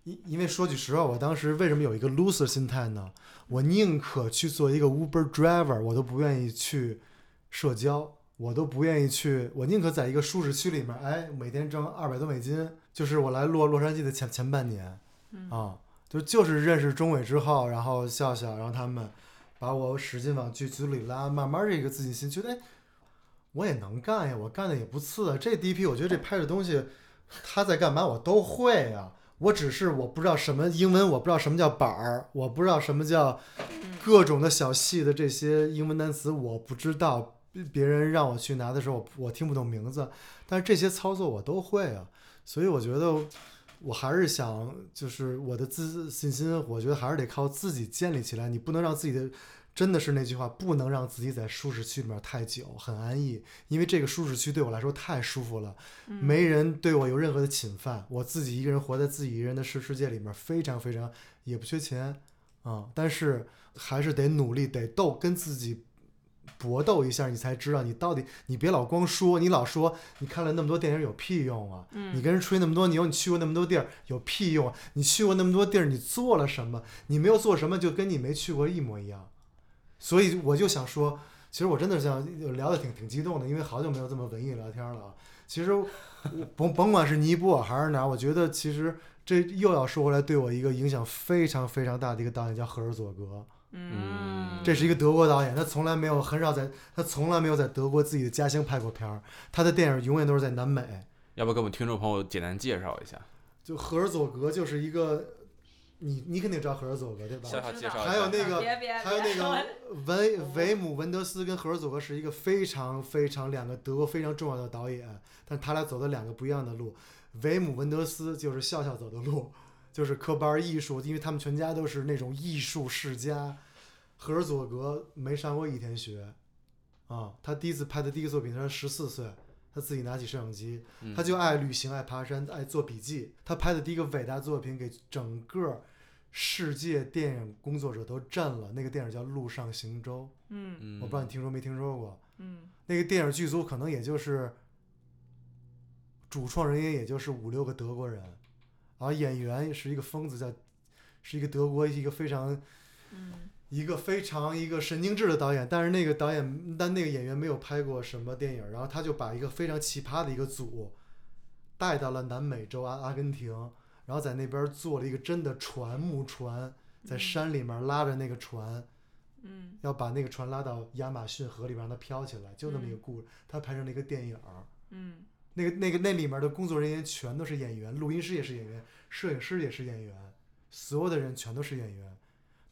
Speaker 1: 因因为说句实话，我当时为什么有一个 loser 心态呢？我宁可去做一个 Uber driver，我都不愿意去社交，我都不愿意去，我宁可在一个舒适区里面，哎，每天挣二百多美金，就是我来洛洛杉矶的前前半年，
Speaker 2: 嗯
Speaker 1: 啊，就就是认识钟伟之后，然后笑笑，然后他们把我使劲往剧组里拉，慢慢这个自信心，觉得哎，我也能干呀，我干的也不次啊。这 DP 我觉得这拍的东西，他在干嘛我都会呀。我只是我不知道什么英文，我不知道什么叫板儿，我不知道什么叫各种的小细的这些英文单词，我不知道。别人让我去拿的时候，我听不懂名字，但是这些操作我都会啊。所以我觉得。我还是想，就是我的自信心，我觉得还是得靠自己建立起来。你不能让自己的，真的是那句话，不能让自己在舒适区里面太久，很安逸。因为这个舒适区对我来说太舒服了，没人对我有任何的侵犯，我自己一个人活在自己一个人的世世界里面，非常非常也不缺钱啊。但是还是得努力，得斗，跟自己。搏斗一下，你才知道你到底。你别老光说，你老说你看了那么多电影有屁用啊？你跟人吹那么多牛，你去过那么多地儿有屁用？你去过那么多地儿，你做了什么？你没有做什么，就跟你没去过一模一样。所以我就想说，其实我真的是想聊的挺挺激动的，因为好久没有这么文艺聊天了啊。其实甭甭管是尼泊尔还是哪，我觉得其实这又要说回来，对我一个影响非常非常大的一个导演叫赫尔佐格。
Speaker 2: 嗯，
Speaker 1: 这是一个德国导演，他从来没有很少在，他从来没有在德国自己的家乡拍过片儿，他的电影永远都是在南美。
Speaker 3: 要不给我们听众朋友简单介绍一下？
Speaker 1: 就赫尔佐格就是一个，你你肯定知道赫尔佐格对吧？还有那个还有那个维维姆文德斯跟赫尔佐格是一个非常非常两个德国非常重要的导演，但他俩走的两个不一样的路。维姆文德斯就是笑笑走的路。就是科班艺术，因为他们全家都是那种艺术世家。赫尔佐格没上过一天学，啊，他第一次拍的第一个作品，他十四岁，他自己拿起摄像机，他就爱旅行，爱爬山，爱做笔记。他拍的第一个伟大作品，给整个世界电影工作者都震了。那个电影叫《陆上行舟》，
Speaker 2: 嗯，
Speaker 1: 我不知道你听说没听说过，
Speaker 2: 嗯，
Speaker 1: 那个电影剧组可能也就是主创人员，也就是五六个德国人。然后演员是一个疯子，叫是一个德国一个非常，一个非常一个神经质的导演。但是那个导演，但那个演员没有拍过什么电影。然后他就把一个非常奇葩的一个组带到了南美洲阿阿根廷，然后在那边做了一个真的船木船，在山里面拉着那个船，
Speaker 2: 嗯，
Speaker 1: 要把那个船拉到亚马逊河里边让它飘起来，就那么一个故事。他拍成了一个电影，
Speaker 2: 嗯。
Speaker 1: 那个、那个、那里面的工作人员全都是演员，录音师也是演员，摄影师也是演员，所有的人全都是演员。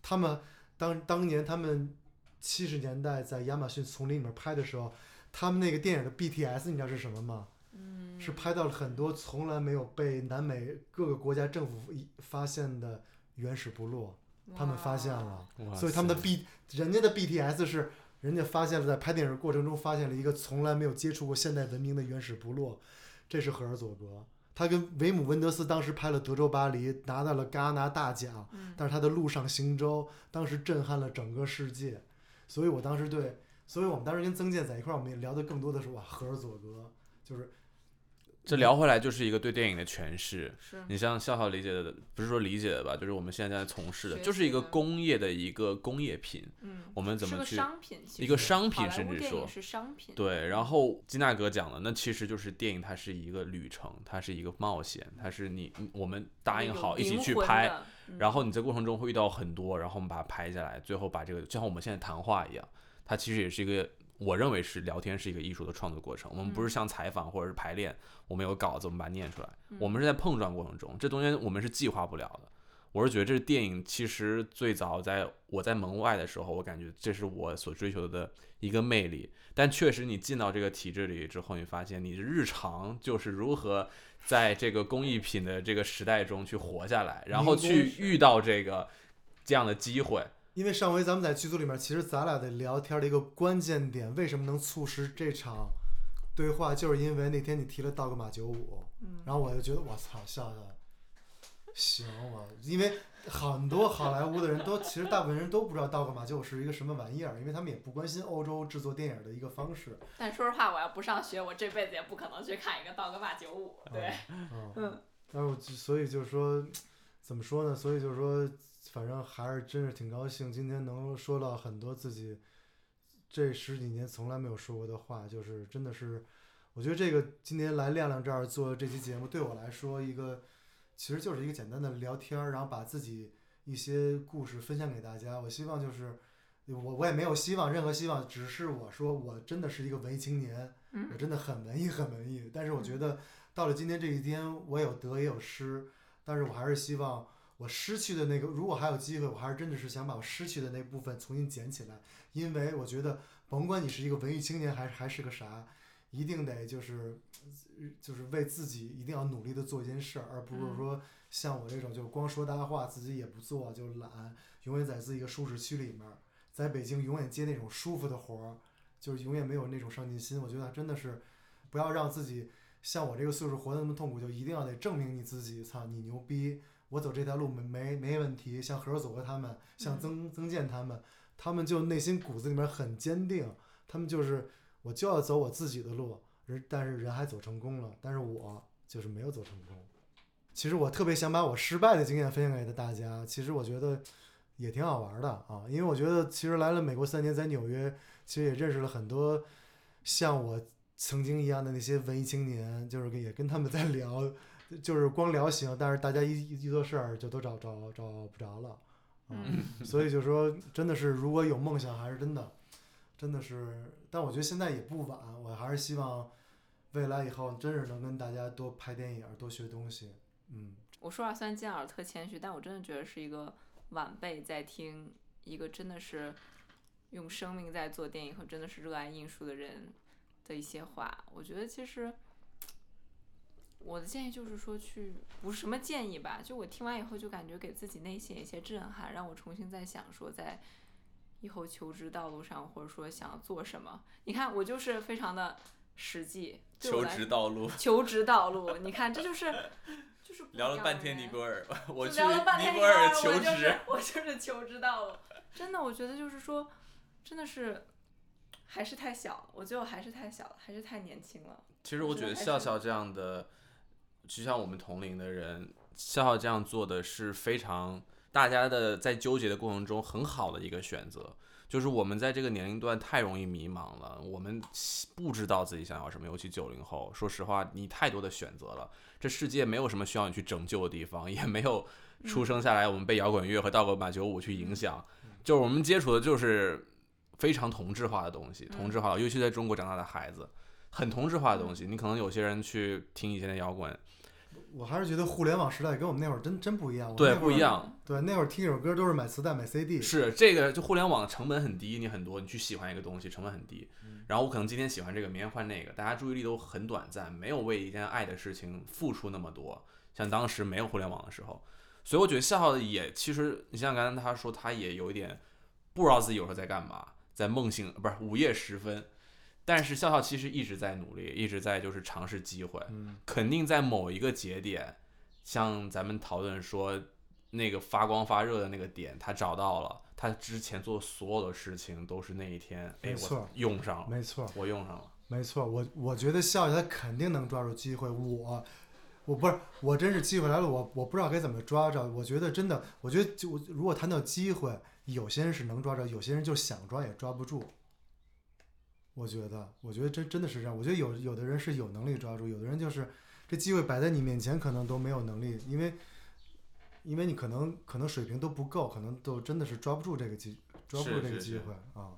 Speaker 1: 他们当当年他们七十年代在亚马逊丛林里面拍的时候，他们那个电影的 BTS 你知道是什么吗？
Speaker 2: 嗯，
Speaker 1: 是拍到了很多从来没有被南美各个国家政府发现的原始部落，他们发现了，所以他们的 B 人家的 BTS 是。人家发现了，在拍电影过程中发现了一个从来没有接触过现代文明的原始部落，这是赫尔佐格。他跟维姆温德斯当时拍了《德州巴黎》，拿到了戛纳大奖。但是他的《陆上行舟》当时震撼了整个世界，所以我当时对，所以我们当时跟曾健在一块儿，我们也聊的更多的是哇，赫尔佐格就是。
Speaker 3: 这聊回来就是一个对电影的诠释。
Speaker 2: 是
Speaker 3: 你像笑笑理解的，不是说理解的吧？就是我们现在在从事的，就是一个工业的一个工业品。
Speaker 2: 嗯，
Speaker 3: 我们怎么去
Speaker 2: 一
Speaker 3: 个商品，甚至说
Speaker 2: 是商品。
Speaker 3: 对，然后金大哥讲的，那其实就是电影，它是一个旅程，它是一个冒险，它是你我们答应好一起去拍，然后你在过程中会遇到很多，然后我们把它拍下来，最后把这个就像我们现在谈话一样，它其实也是一个。我认为是聊天是一个艺术的创作过程，我们不是像采访或者是排练，我们有稿子，我们把它念出来，我们是在碰撞过程中，这中间我们是计划不了的。我是觉得这是电影，其实最早在我在门外的时候，我感觉这是我所追求的一个魅力。但确实你进到这个体制里之后，你发现你的日常就是如何在这个工艺品的这个时代中去活下来，然后去遇到这个这样的机会。
Speaker 1: 因为上回咱们在剧组里面，其实咱俩的聊天的一个关键点，为什么能促使这场对话，就是因为那天你提了道格玛九五，然后我就觉得我操，笑笑，行我，因为很多好莱坞的人都，其实大部分人都不知道道格玛九五是一个什么玩意儿，因为他们也不关心欧洲制作电影的一个方式。
Speaker 2: 但说实话，我要不上学，我这辈子也不可能去看一个道格玛九五。对，
Speaker 1: 嗯，然后所以就是说，怎么说呢？所以就是说。反正还是真是挺高兴，今天能说到很多自己这十几年从来没有说过的话，就是真的是，我觉得这个今天来亮亮这儿做这期节目，对我来说一个其实就是一个简单的聊天儿，然后把自己一些故事分享给大家。我希望就是我我也没有希望任何希望，只是我说我真的是一个文艺青年，
Speaker 2: 嗯
Speaker 1: 我真的很文艺很文艺。但是我觉得到了今天这一天，我有得也有失，但是我还是希望我失去的那个，如果还有机会，我还是真的是想把我失去的那部分重新捡起来，因为我觉得甭管你是一个文艺青年还是还是个啥，一定得就是就是为自己一定要努力的做一件事儿，而不是
Speaker 2: 嗯。
Speaker 1: 说像我这种就光说大话，自己也不做就懒，永远在自己一个舒适区里面儿，在北京永远接那种舒服的活儿，就是永远没有那种上进心。我觉得真的是不要让自己像我这个岁数活得那么痛苦，就一定要得证明你自己，操你牛逼，我走这条路没没没问题。像何守和他们，像
Speaker 2: 嗯
Speaker 1: 曾曾健他们，他们就内心骨子里面很坚定，他们就是我就要走我自己的路，人但是人还走成功了，但是我就是没有走成功。其实我特别想把我失败的经验分享给大家，其实我觉得也挺好玩的啊，因为我觉得其实来了美国三年，在纽约其实也认识了很多像我曾经一样的那些文艺青年，就是也跟他们在聊，就是光聊行，但是大家一一做事儿就都找找找不着了，
Speaker 2: 嗯
Speaker 1: 所以就说真的是如果有梦想，还是真的真的是，但我觉得现在也不晚，我还是希望未来以后真是能跟大家多拍电影，多学东西，嗯。
Speaker 2: 我说话虽然金老师特谦虚，但我真的觉得是一个晚辈在听一个真的是用生命在做电影和真的是热爱艺术的人的一些话。我觉得其实我的建议就是说去，不是什么建议吧，就我听完以后就感觉给自己内心一些震撼，让我重新再想说在以后求职道路上，或者说想要做什么。你看我就是非常的实际，
Speaker 3: 求
Speaker 2: 来
Speaker 3: 职道路。
Speaker 2: 求职道路，你看这就是就是不一
Speaker 3: 聊了
Speaker 2: 样的
Speaker 3: 半天尼
Speaker 2: 人
Speaker 3: 泊尔，我
Speaker 2: 聊了半天
Speaker 3: 尼泊尔求职
Speaker 2: 我就是。我就是求职道路。真的，我觉得就是说，真的是还是太小了，我觉得我还是太小了，还是太年轻了。
Speaker 3: 其实我觉得笑笑这样的，就像我们同龄的人，笑笑这样做的是非常大家的在纠结的过程中很好的一个选择。就是我们在这个年龄段太容易迷茫了，我们不知道自己想要什么，尤其九零后。说实话，你太多的选择了，这世界没有什么需要你去拯救的地方，也没有出生下来我们被摇滚乐和道格玛九五去影响，就是我们接触的就是非常同质化的东西，同质化，尤其在中国长大的孩子，很同质化的东西。你可能有些人去听以前的摇滚，
Speaker 1: 我还是觉得互联网时代跟我们那会儿真真不一样。我
Speaker 3: 对不一样。
Speaker 1: 对，那会儿听一首歌都是买磁带、买 CD。
Speaker 3: 是这个，就互联网成本很低，你很多你去喜欢一个东西成本很低。
Speaker 1: 嗯
Speaker 3: 然后我可能今天喜欢这个，明天换那个，大家注意力都很短暂，没有为一件爱的事情付出那么多。像当时没有互联网的时候，所以我觉得笑笑也其实，你像刚才他说，他也有一点不知道自己有时候在干嘛，在梦醒不是午夜时分。但是笑笑其实一直在努力，一直在就是尝试机会，
Speaker 1: 嗯，
Speaker 3: 肯定在某一个节点，像咱们讨论说那个发光发热的那个点，他找到了，他之前做所有的事情都是那一天，哎，我用上了，
Speaker 1: 没错，
Speaker 3: 我用上了。
Speaker 1: 没错。我我觉得笑笑他肯定能抓住机会。我我不是我真是机会来了，我我不知道该怎么抓着。我觉得真的，我觉得就如果谈到机会，有些人是能抓着，有些人就想抓也抓不住。我觉得，我觉得真真的是这样。我觉得有有的人是有能力抓住，有的人就是这机会摆在你面前，可能都没有能力，因为因为你可能可能水平都不够，可能都真的是抓不住这个机抓不住
Speaker 3: 是是是
Speaker 1: 这个机会啊。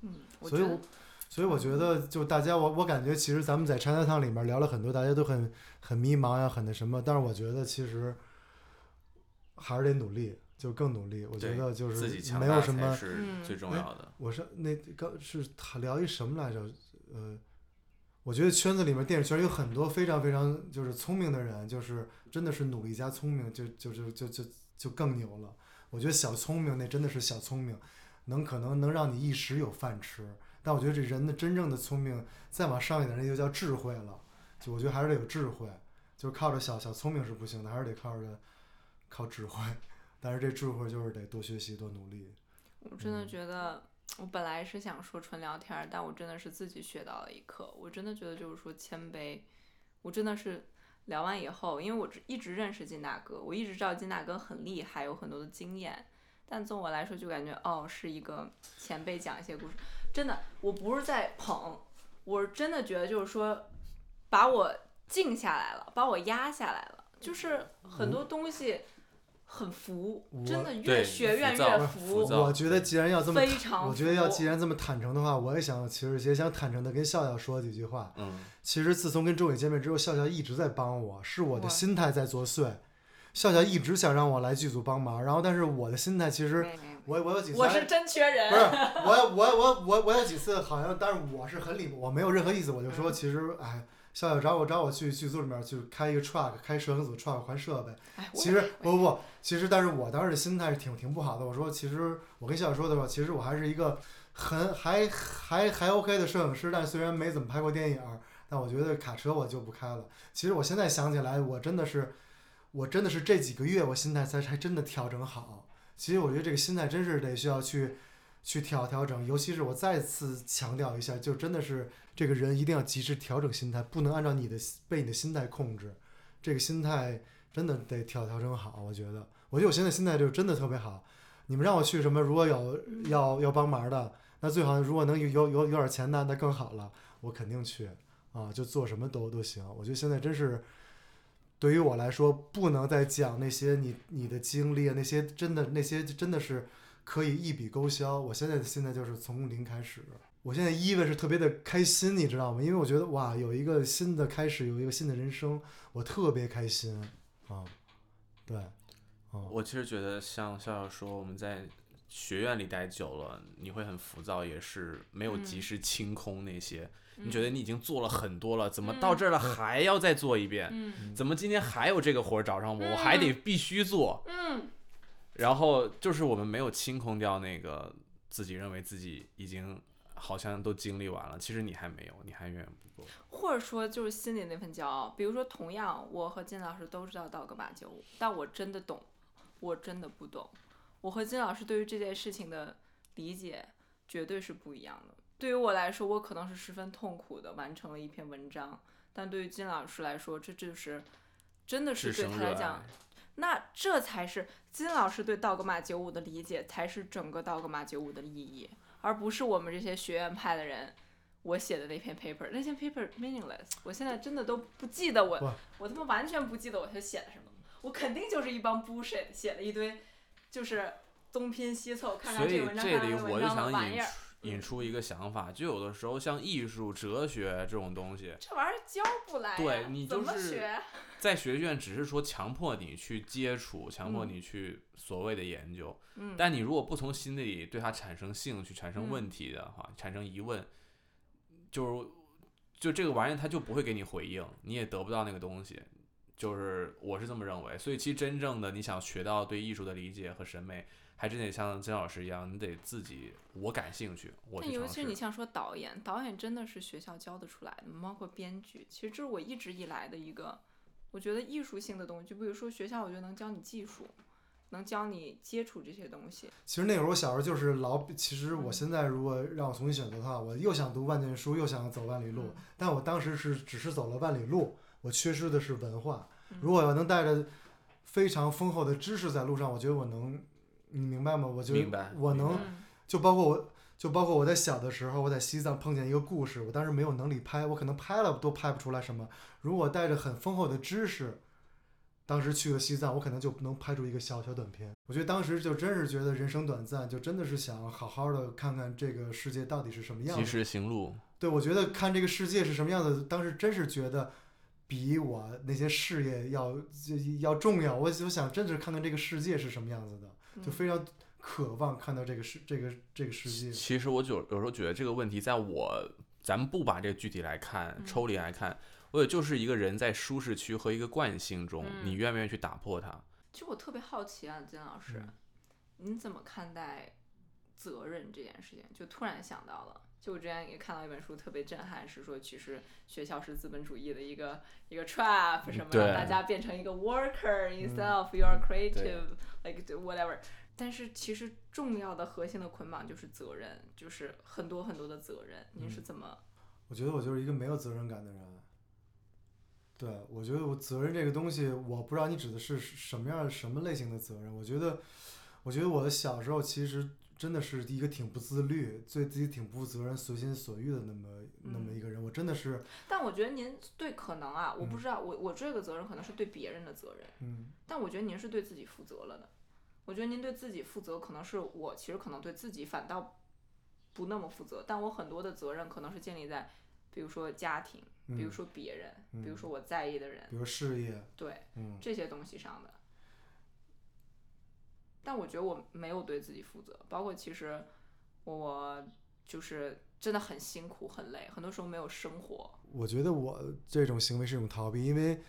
Speaker 1: 所以我，所以我觉得，就大家，我我感觉，其实咱们在 China Town 里面聊了很多，大家都很很迷茫呀，很那什么。但是我觉得，其实还是得努力，就更努力。我觉得就
Speaker 3: 自己
Speaker 1: 是
Speaker 3: 强大才
Speaker 1: 没有什么。
Speaker 3: 是
Speaker 2: 嗯
Speaker 3: 最重要的。
Speaker 1: 我是那刚是他聊一什么来着？呃，我觉得圈子里面电影圈有很多非常非常就是聪明的人，就是真的是努力加聪明，就就就就就就更牛了。我觉得小聪明那真的是小聪明，能可能能让你一时有饭吃。但我觉得这人的真正的聪明，再往上一点，那就叫智慧了。就我觉得还是得有智慧，就是靠着小小聪明是不行的，还是得靠着靠智慧。但是这智慧就是得多学习多努力。
Speaker 2: 我真的
Speaker 1: 嗯
Speaker 2: 觉得，我本来是想说纯聊天，但我真的是自己学到了一课。我真的觉得就是说谦卑，我真的是聊完以后，因为我一直认识金大哥，我一直知道金大哥很厉害，有很多的经验。但从我来说，就感觉哦，是一个前辈讲一些故事。真的，我不是在捧，我是真的觉得就是说，把我静下来了，把我压下来了。就是很多东西很浮，真的越学院越
Speaker 3: 服
Speaker 1: 我觉得既然要这么，
Speaker 2: 非常
Speaker 1: 我觉得要既然这么坦诚的话，我也想，其实也想坦诚的跟笑笑说几句话。
Speaker 3: 嗯，
Speaker 1: 其实自从跟周伟见面之后，笑笑一直在帮我，是我的心态在作祟。笑笑一直想让我来剧组帮忙，然后但是我的心态其实，我我有几次
Speaker 2: 我是真缺人，
Speaker 1: 不是我我我我我有几次好像，但是我是很礼貌，我没有任何意思，我就说
Speaker 2: 嗯
Speaker 1: 其实哎，笑笑找我找我去剧组里面去开一个 truck，开摄影组 truck 还设备。
Speaker 2: 哎，
Speaker 1: 其实不不不，其实但是我当时心态是挺挺不好的。我说其实我跟笑笑说的话，其实我还是一个很还还还 OK 的摄影师，但虽然没怎么拍过电影，但我觉得卡车我就不开了。其实我现在想起来，我真的是我真的是这几个月我心态才才真的调整好。其实我觉得这个心态真是得需要去去调调整，尤其是我再次强调一下，就真的是这个人一定要及时调整心态，不能按照你的被你的心态控制。这个心态真的得调调整好，我觉得，我觉得我现在心态就真的特别好。你们让我去什么，如果有要要帮忙的，那最好如果能有有有有点钱的那更好了，我肯定去啊，就做什么都都行。我觉得现在真是，对于我来说，不能再讲那些你你的经历啊，那些真的那些真的是可以一笔勾销。我现在的现在就是从零开始。我现在一为是特别的开心，你知道吗？因为我觉得哇，有一个新的开始，有一个新的人生，我特别开心啊。对，嗯，
Speaker 3: 我其实觉得像笑笑说，我们在学院里待久了，你会很浮躁，也是没有及
Speaker 2: 嗯
Speaker 3: 时清空那些。你
Speaker 2: 嗯
Speaker 3: 觉得你已经做了很多了，怎么到这儿了还要再做一遍？
Speaker 2: 嗯
Speaker 3: 怎么今天还有这个活儿找上我，我还得必须做？
Speaker 2: 嗯，
Speaker 3: 然后就是我们没有清空掉那个自己认为自己已经好像都经历完了，其实你还没有，你还远远不够。
Speaker 2: 或者说就是心里那份骄傲。比如说，同样我和金老师都知道道格玛九五，但我真的懂，我真的不懂。我和金老师对于这件事情的理解绝对是不一样的。对于我来说，我可能是十分痛苦的完成了一篇文章，但对于金老师来说，这就是真的是对他来讲
Speaker 3: 爱，，
Speaker 2: 那这才是金老师对道格玛九五的理解，才是整个道格玛九五的意义，而不是我们这些学院派的人。我写的那篇 paper，那篇 paper meaningless，我现在真的都不记得我，我他妈完全不记得我他写的什么，我肯定就是一帮 bullshit，写了一堆，就是东拼西凑，看看这个文章，
Speaker 3: 这里我就
Speaker 2: 看看那个文章的
Speaker 3: 想引
Speaker 2: 玩意儿，
Speaker 3: 出引出一个想法，就有的时候像艺术、哲学这种东西，
Speaker 2: 这玩意儿教不来呀，
Speaker 3: 对你
Speaker 2: 怎
Speaker 3: 就是
Speaker 2: 么学？
Speaker 3: 在学院只是说强迫你去接触，强迫
Speaker 2: 嗯
Speaker 3: 你去所谓的研究，
Speaker 2: 嗯，
Speaker 3: 但你如果不从心里对它产生兴趣、产生
Speaker 2: 嗯
Speaker 3: 问题的话，产生疑问，就是就这个玩意儿它就不会给你回应，你也得不到那个东西。就是我是这么认为，所以其实真正的你想学到对艺术的理解和审美，还真得像金老师一样，你得自己我感兴趣，我
Speaker 2: 但尤其。是你像说导演，导演真的是学校教得出来的，包括编剧，其实这是我一直以来的一个，我觉得艺术性的东西，就比如说学校，我觉得能教你技术，能教你接触这些东西。
Speaker 1: 其实那会儿我小时候就是老，其实我
Speaker 2: 嗯
Speaker 1: 现在如果让我重新选择的话，我又想读万卷书，又想走万里路
Speaker 2: 嗯，
Speaker 1: 但我当时是只是走了万里路，我缺失的是文化。
Speaker 2: 嗯
Speaker 1: 如果要能带着非常丰厚的知识在路上，我觉得我能，你明白吗？我觉
Speaker 3: 明白
Speaker 1: 得我能，
Speaker 2: 嗯
Speaker 1: 就包括我，就包括我在小的时候，我在西藏碰见一个故事，我当时没有能力拍，我可能拍了都拍不出来什么。如果带着很丰厚的知识，当时去了西藏，我可能就能拍出一个小小短片。我觉得当时就真是觉得人生短暂，就真的是想好好的看看这个世界到底是什么样子。
Speaker 3: 及时行路，
Speaker 1: 对，我觉得看这个世界是什么样子，当时真是觉得比我那些事业要要重要。我就想真是看看这个世界是什么样子的，就
Speaker 2: 嗯
Speaker 1: 非常渴望看到这个世这个这个世界。
Speaker 3: 其实我就有时候觉得这个问题，在我咱们不把这个具体来看，
Speaker 2: 嗯
Speaker 3: 抽离来看，我也就是一个人在舒适区和一个惯性中，
Speaker 2: 嗯
Speaker 3: 你愿不愿意去打破它？
Speaker 2: 其实我特别好奇啊，金老师，
Speaker 1: 嗯
Speaker 2: 你怎么看待责任这件事情？就突然想到了，就我之前也看到一本书，特别震撼，是说其实学校是资本主义的一个一个 trap，什么让大家变成一个 worker
Speaker 1: 嗯
Speaker 2: instead of you are creative like whatever。但是其实重要的核心的捆绑就是责任，就是很多很多的责任。您是
Speaker 1: 嗯
Speaker 2: 怎么？
Speaker 1: 我觉得我就是一个没有责任感的人。对，我觉得我责任这个东西，我不知道你指的是什么样什么类型的责任。我觉得，我觉得我的小时候其实真的是一个挺不自律、对自己挺不负责任、随心所欲的那么那么
Speaker 2: 嗯
Speaker 1: 一个人。我真的是，
Speaker 2: 但我觉得您对可能啊，我不
Speaker 1: 嗯
Speaker 2: 知道，我我这个责任可能是对别人的责任，
Speaker 1: 嗯
Speaker 2: 但我觉得您是对自己负责了的。我觉得您对自己负责，可能是我其实可能对自己反倒不那么负责，但我很多的责任可能是建立在，比如说家庭，
Speaker 1: 嗯，
Speaker 2: 比如说别人，比如
Speaker 1: 嗯
Speaker 2: 说我在意的人，
Speaker 1: 比如事业，
Speaker 2: 对
Speaker 1: 嗯
Speaker 2: 这些东西上的。但我觉得我没有对自己负责，包括其实我就是真的很辛苦很累，很多时候没有生活。
Speaker 1: 我觉得我这种行为是一种逃避，因为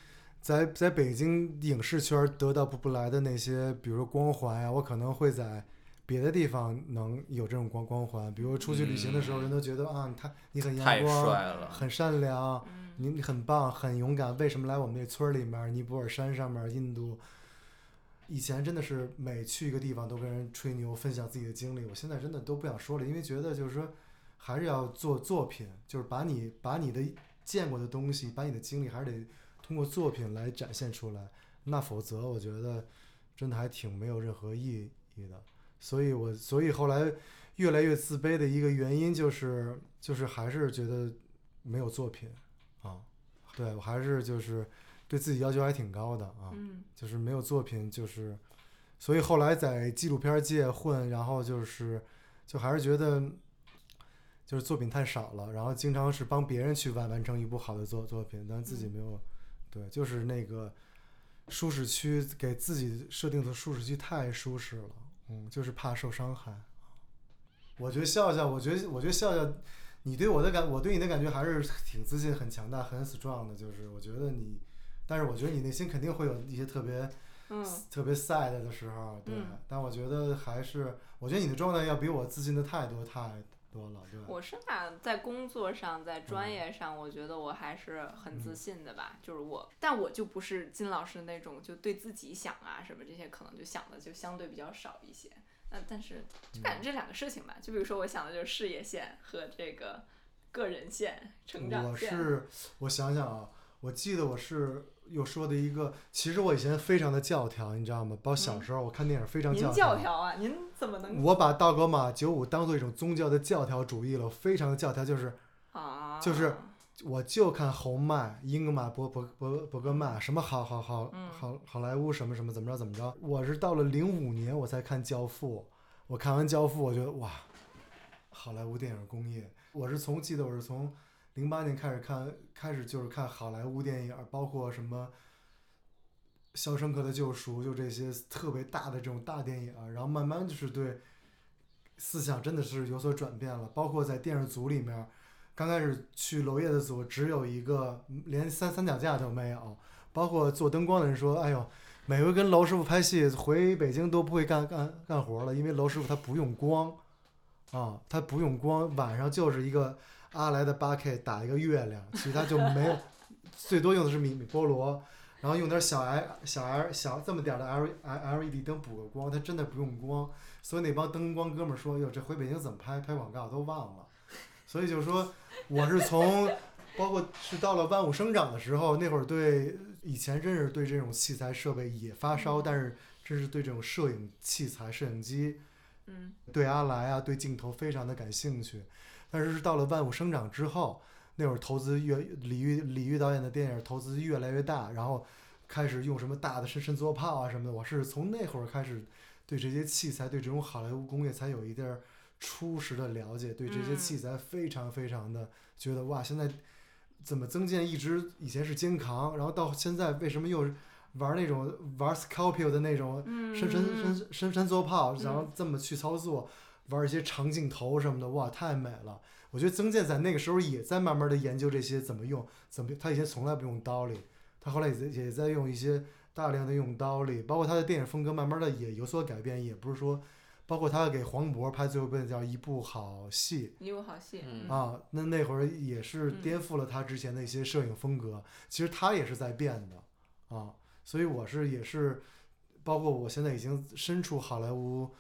Speaker 1: 在在北京影视圈得到不不来的那些，比如说光环呀、我可能会在别的地方能有这种光光环，比如出去旅行的时候，人都觉得啊，他你很阳光，很善良，
Speaker 2: 嗯
Speaker 1: 你你很棒，很勇敢，为什么来我们这村儿里面，尼泊尔山上面，印度？以前真的是每去一个地方都跟人吹牛，分享自己的经历。我现在真的都不想说了，因为觉得就是说，还是要做作品，就是把你把你的见过的东西，把你的经历，还是得通过作品来展现出来。那否则，我觉得真的还挺没有任何意义的。所以我所以后来越来越自卑的一个原因就是就是还是觉得没有作品啊，对我还是就是对自己要求还挺高的啊。
Speaker 2: 嗯
Speaker 1: 就是没有作品，就是，所以后来在纪录片界混，然后就是，就还是觉得，就是作品太少了，然后经常是帮别人去完完成一部好的作作品，但自己
Speaker 2: 嗯
Speaker 1: 没有，对，就是那个舒适区给自己设定的舒适区太舒适了，嗯，就是怕受伤害。我觉得笑笑，我觉得我觉得笑笑，你对我的感，我对你的感觉还是挺自信、很强大、很 strong 的，就是我觉得你。但是我觉得你内心肯定会有一些特别
Speaker 2: 嗯
Speaker 1: 特别 sad 的时候，对。
Speaker 2: 嗯
Speaker 1: 但我觉得还是，我觉得你的状态要比我自信的太多太多了，对。
Speaker 2: 我是吧，在工作上，在专
Speaker 1: 嗯
Speaker 2: 业上，我觉得我还是很自
Speaker 1: 嗯
Speaker 2: 信的吧。就是我，但我就不是金老师那种，就对自己想啊什么这些，可能就想的就相对比较少一些。那但是就感觉这两个事情吧，就比如说我想的就是事业线和这个个人线、成长线我。
Speaker 1: 是，我想想啊，我记得我是又说的一个，其实我以前非常的教条，你知道吗？包括小
Speaker 2: 嗯
Speaker 1: 时候我看电影非常
Speaker 2: 您
Speaker 1: 教
Speaker 2: 教条啊，您怎么能
Speaker 1: 我把道格玛九五当做一种宗教的教条主义了，非常的教条，就是
Speaker 2: 啊？
Speaker 1: 就是我就看侯麦、英格玛伯伯伯伯格曼，什么好好好
Speaker 2: 嗯
Speaker 1: 好好莱坞什么什么怎么着怎么着。我是到了零五年我才看《教父》，我看完《教父》，我觉得哇，好莱坞电影工业。我是从记得我是从零八年开始看，开始就是看好莱坞电影，包括什么《肖申克的救赎》，就这些特别大的这种大电影，然后慢慢就是对思想真的是有所转变了，包括在电视组里面。刚开始去娄烨的组，只有一个，连三三脚架都没有。包括做灯光的人说：“哎呦，每回跟娄师傅拍戏，回北京都不会干干干活了，因为娄师傅他不用光，啊，他不用光，晚上就是一个阿莱的八 K 打一个月亮，其他就没有，最多用的是米米波罗，然后用点小 L 小 L 小这么点儿的 L L LED 灯补个光，它真的不用光。所以那帮灯光哥们儿说：哟，这回北京怎么拍拍广告都忘了。所以就是说。”我是从，包括是到了万物生长的时候，那会儿对以前真是对这种器材设备也发烧，但是真是对这种摄影器材、摄影机，
Speaker 2: 嗯
Speaker 1: 对阿莱啊、对镜头非常的感兴趣。但是是到了万物生长之后，那会儿投资越李玉李玉导演的电影投资越来越大，然后开始用什么大的伸伸缩炮啊什么的。我是从那会儿开始对这些器材、对这种好莱坞工业才有一点儿。初始的了解，对这些
Speaker 2: 嗯
Speaker 1: 器材非常非常的觉得哇，现在怎么增建一直以前是肩扛，然后到现在为什么又玩那种玩 Scorpio 的那种
Speaker 2: 嗯
Speaker 1: 伸伸伸伸伸缩炮，然后
Speaker 2: 嗯
Speaker 1: 这么去操作，玩一些长镜头什么的，哇，太美了！我觉得曾健在那个时候也在慢慢的研究这些怎么用，怎么他以前从来不用刀里，他后来也在也在用一些大量的用刀里，包括他的电影风格慢慢的也有所改变，也不是说。包括他给黄渤拍最后一部叫《一部好戏
Speaker 2: 一部好戏。
Speaker 3: 嗯
Speaker 1: 啊，那那会儿也是
Speaker 2: 嗯
Speaker 1: 颠覆了他之前的一些摄影风格。其实他也是在变的啊，所以我是也是，包括我现在已经身处好莱坞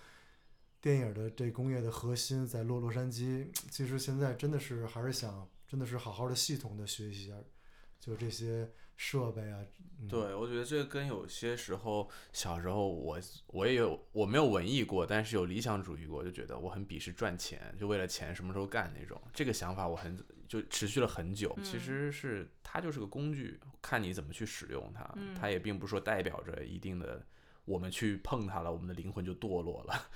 Speaker 1: 电影的这工业的核心，在洛洛杉矶。其实现在真的是还是想，真的是好好的系统的学习一下就这些设备啊。嗯、
Speaker 3: 对，我觉得这跟有些时候小时候我我也有我没有文艺过，但是有理想主义过，就觉得我很鄙视赚钱，就为了钱什么时候干那种。这个想法我很就持续了很久。其实是它就是个工具，看你怎么去使用它。
Speaker 2: 嗯
Speaker 3: 它也并不是说代表着一定的我们去碰它了，我们的灵魂就堕落了。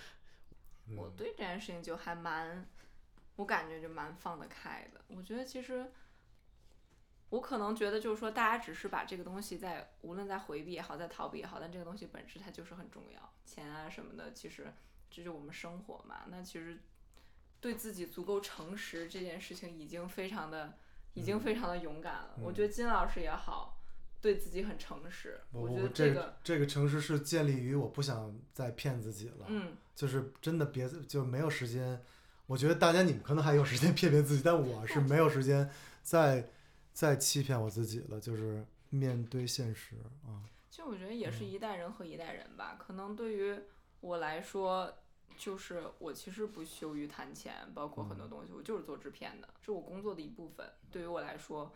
Speaker 1: 嗯
Speaker 2: 我对这件事情就还蛮，我感觉就蛮放得开的。我觉得其实，我可能觉得就是说，大家只是把这个东西在无论在回避也好，在逃避也好，但这个东西本质它就是很重要，钱啊什么的，其实这就是我们生活嘛。那其实对自己足够诚实这件事情已经非常的，已经非常的勇敢了。我觉得金老师也好。对自己很诚实，
Speaker 1: 我
Speaker 2: 觉得
Speaker 1: 这
Speaker 2: 个
Speaker 1: 这个诚实是建立于我不想再骗自己了，
Speaker 2: 嗯，
Speaker 1: 就是真的别就没有时间。我觉得大家你们可能还有时间骗骗自己，但我是没有时间再再欺骗我自己了，就是面对现实啊。
Speaker 2: 其实我觉得也是一代人和一代人吧，可能对于我来说，就是我其实不羞于谈钱，包括很多东西，我就是做制片的，是我工作的一部分。对于我来说。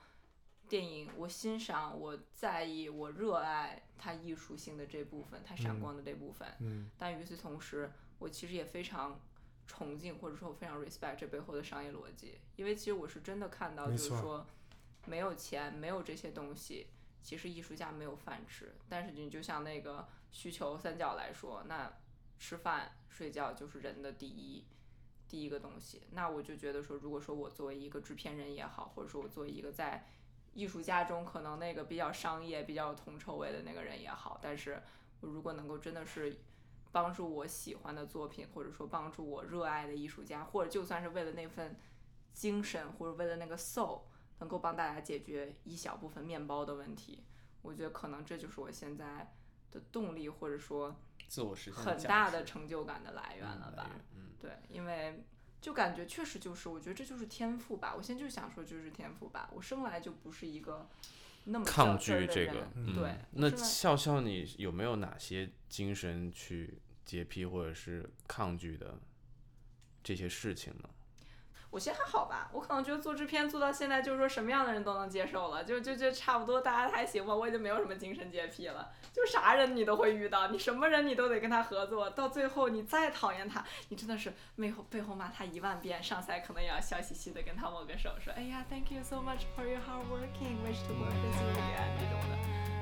Speaker 2: 电影，我欣赏，我在意，我热爱它艺术性的这部分，它闪光的这部分。
Speaker 1: 嗯。
Speaker 2: 但与此同时，我其实也非常崇敬，或者说我非常 respect 这背后的商业逻辑，因为其实我是真的看到，就是说，没有钱，没有这些东西，其实艺术家没有饭吃。但是你就像那个需求三角来说，那吃饭、睡觉就是人的第一第一个东西。那我就觉得说，如果说我作为一个制片人也好，或者说我作为一个在艺术家中可能那个比较商业、比较有铜臭味的那个人也好，但是我如果能够真的是帮助我喜欢的作品，或者说帮助我热爱的艺术家，或者就算是为了那份精神，或者为了那个 soul，能够帮大家解决一小部分面包的问题，我觉得可能这就是我现在的动力，或者说
Speaker 3: 自我实现
Speaker 2: 很大的成就感的来源了吧？
Speaker 3: 嗯，
Speaker 2: 对，因为。就感觉确实就是，我觉得这就是天赋吧。我现在就想说，就是天赋吧。我生来就不是一个那么
Speaker 3: 抗拒这个。
Speaker 1: 嗯、
Speaker 2: 对，
Speaker 3: 那笑笑，你有没有哪些精神去洁癖或者是抗拒的这些事情呢？
Speaker 2: 我觉得还好吧，我可能觉得做制片做到现在，就是说什么样的人都能接受了，就就就差不多，大家还行吧。我已经没有什么精神洁癖了，就啥人你都会遇到，你什么人你都得跟他合作，到最后你再讨厌他，你真的是背后背后骂他一万遍，上台可能也要笑嘻嘻的跟他握个手，说哎呀，Thank you so much for your hard working, wish to work with you again 这种的。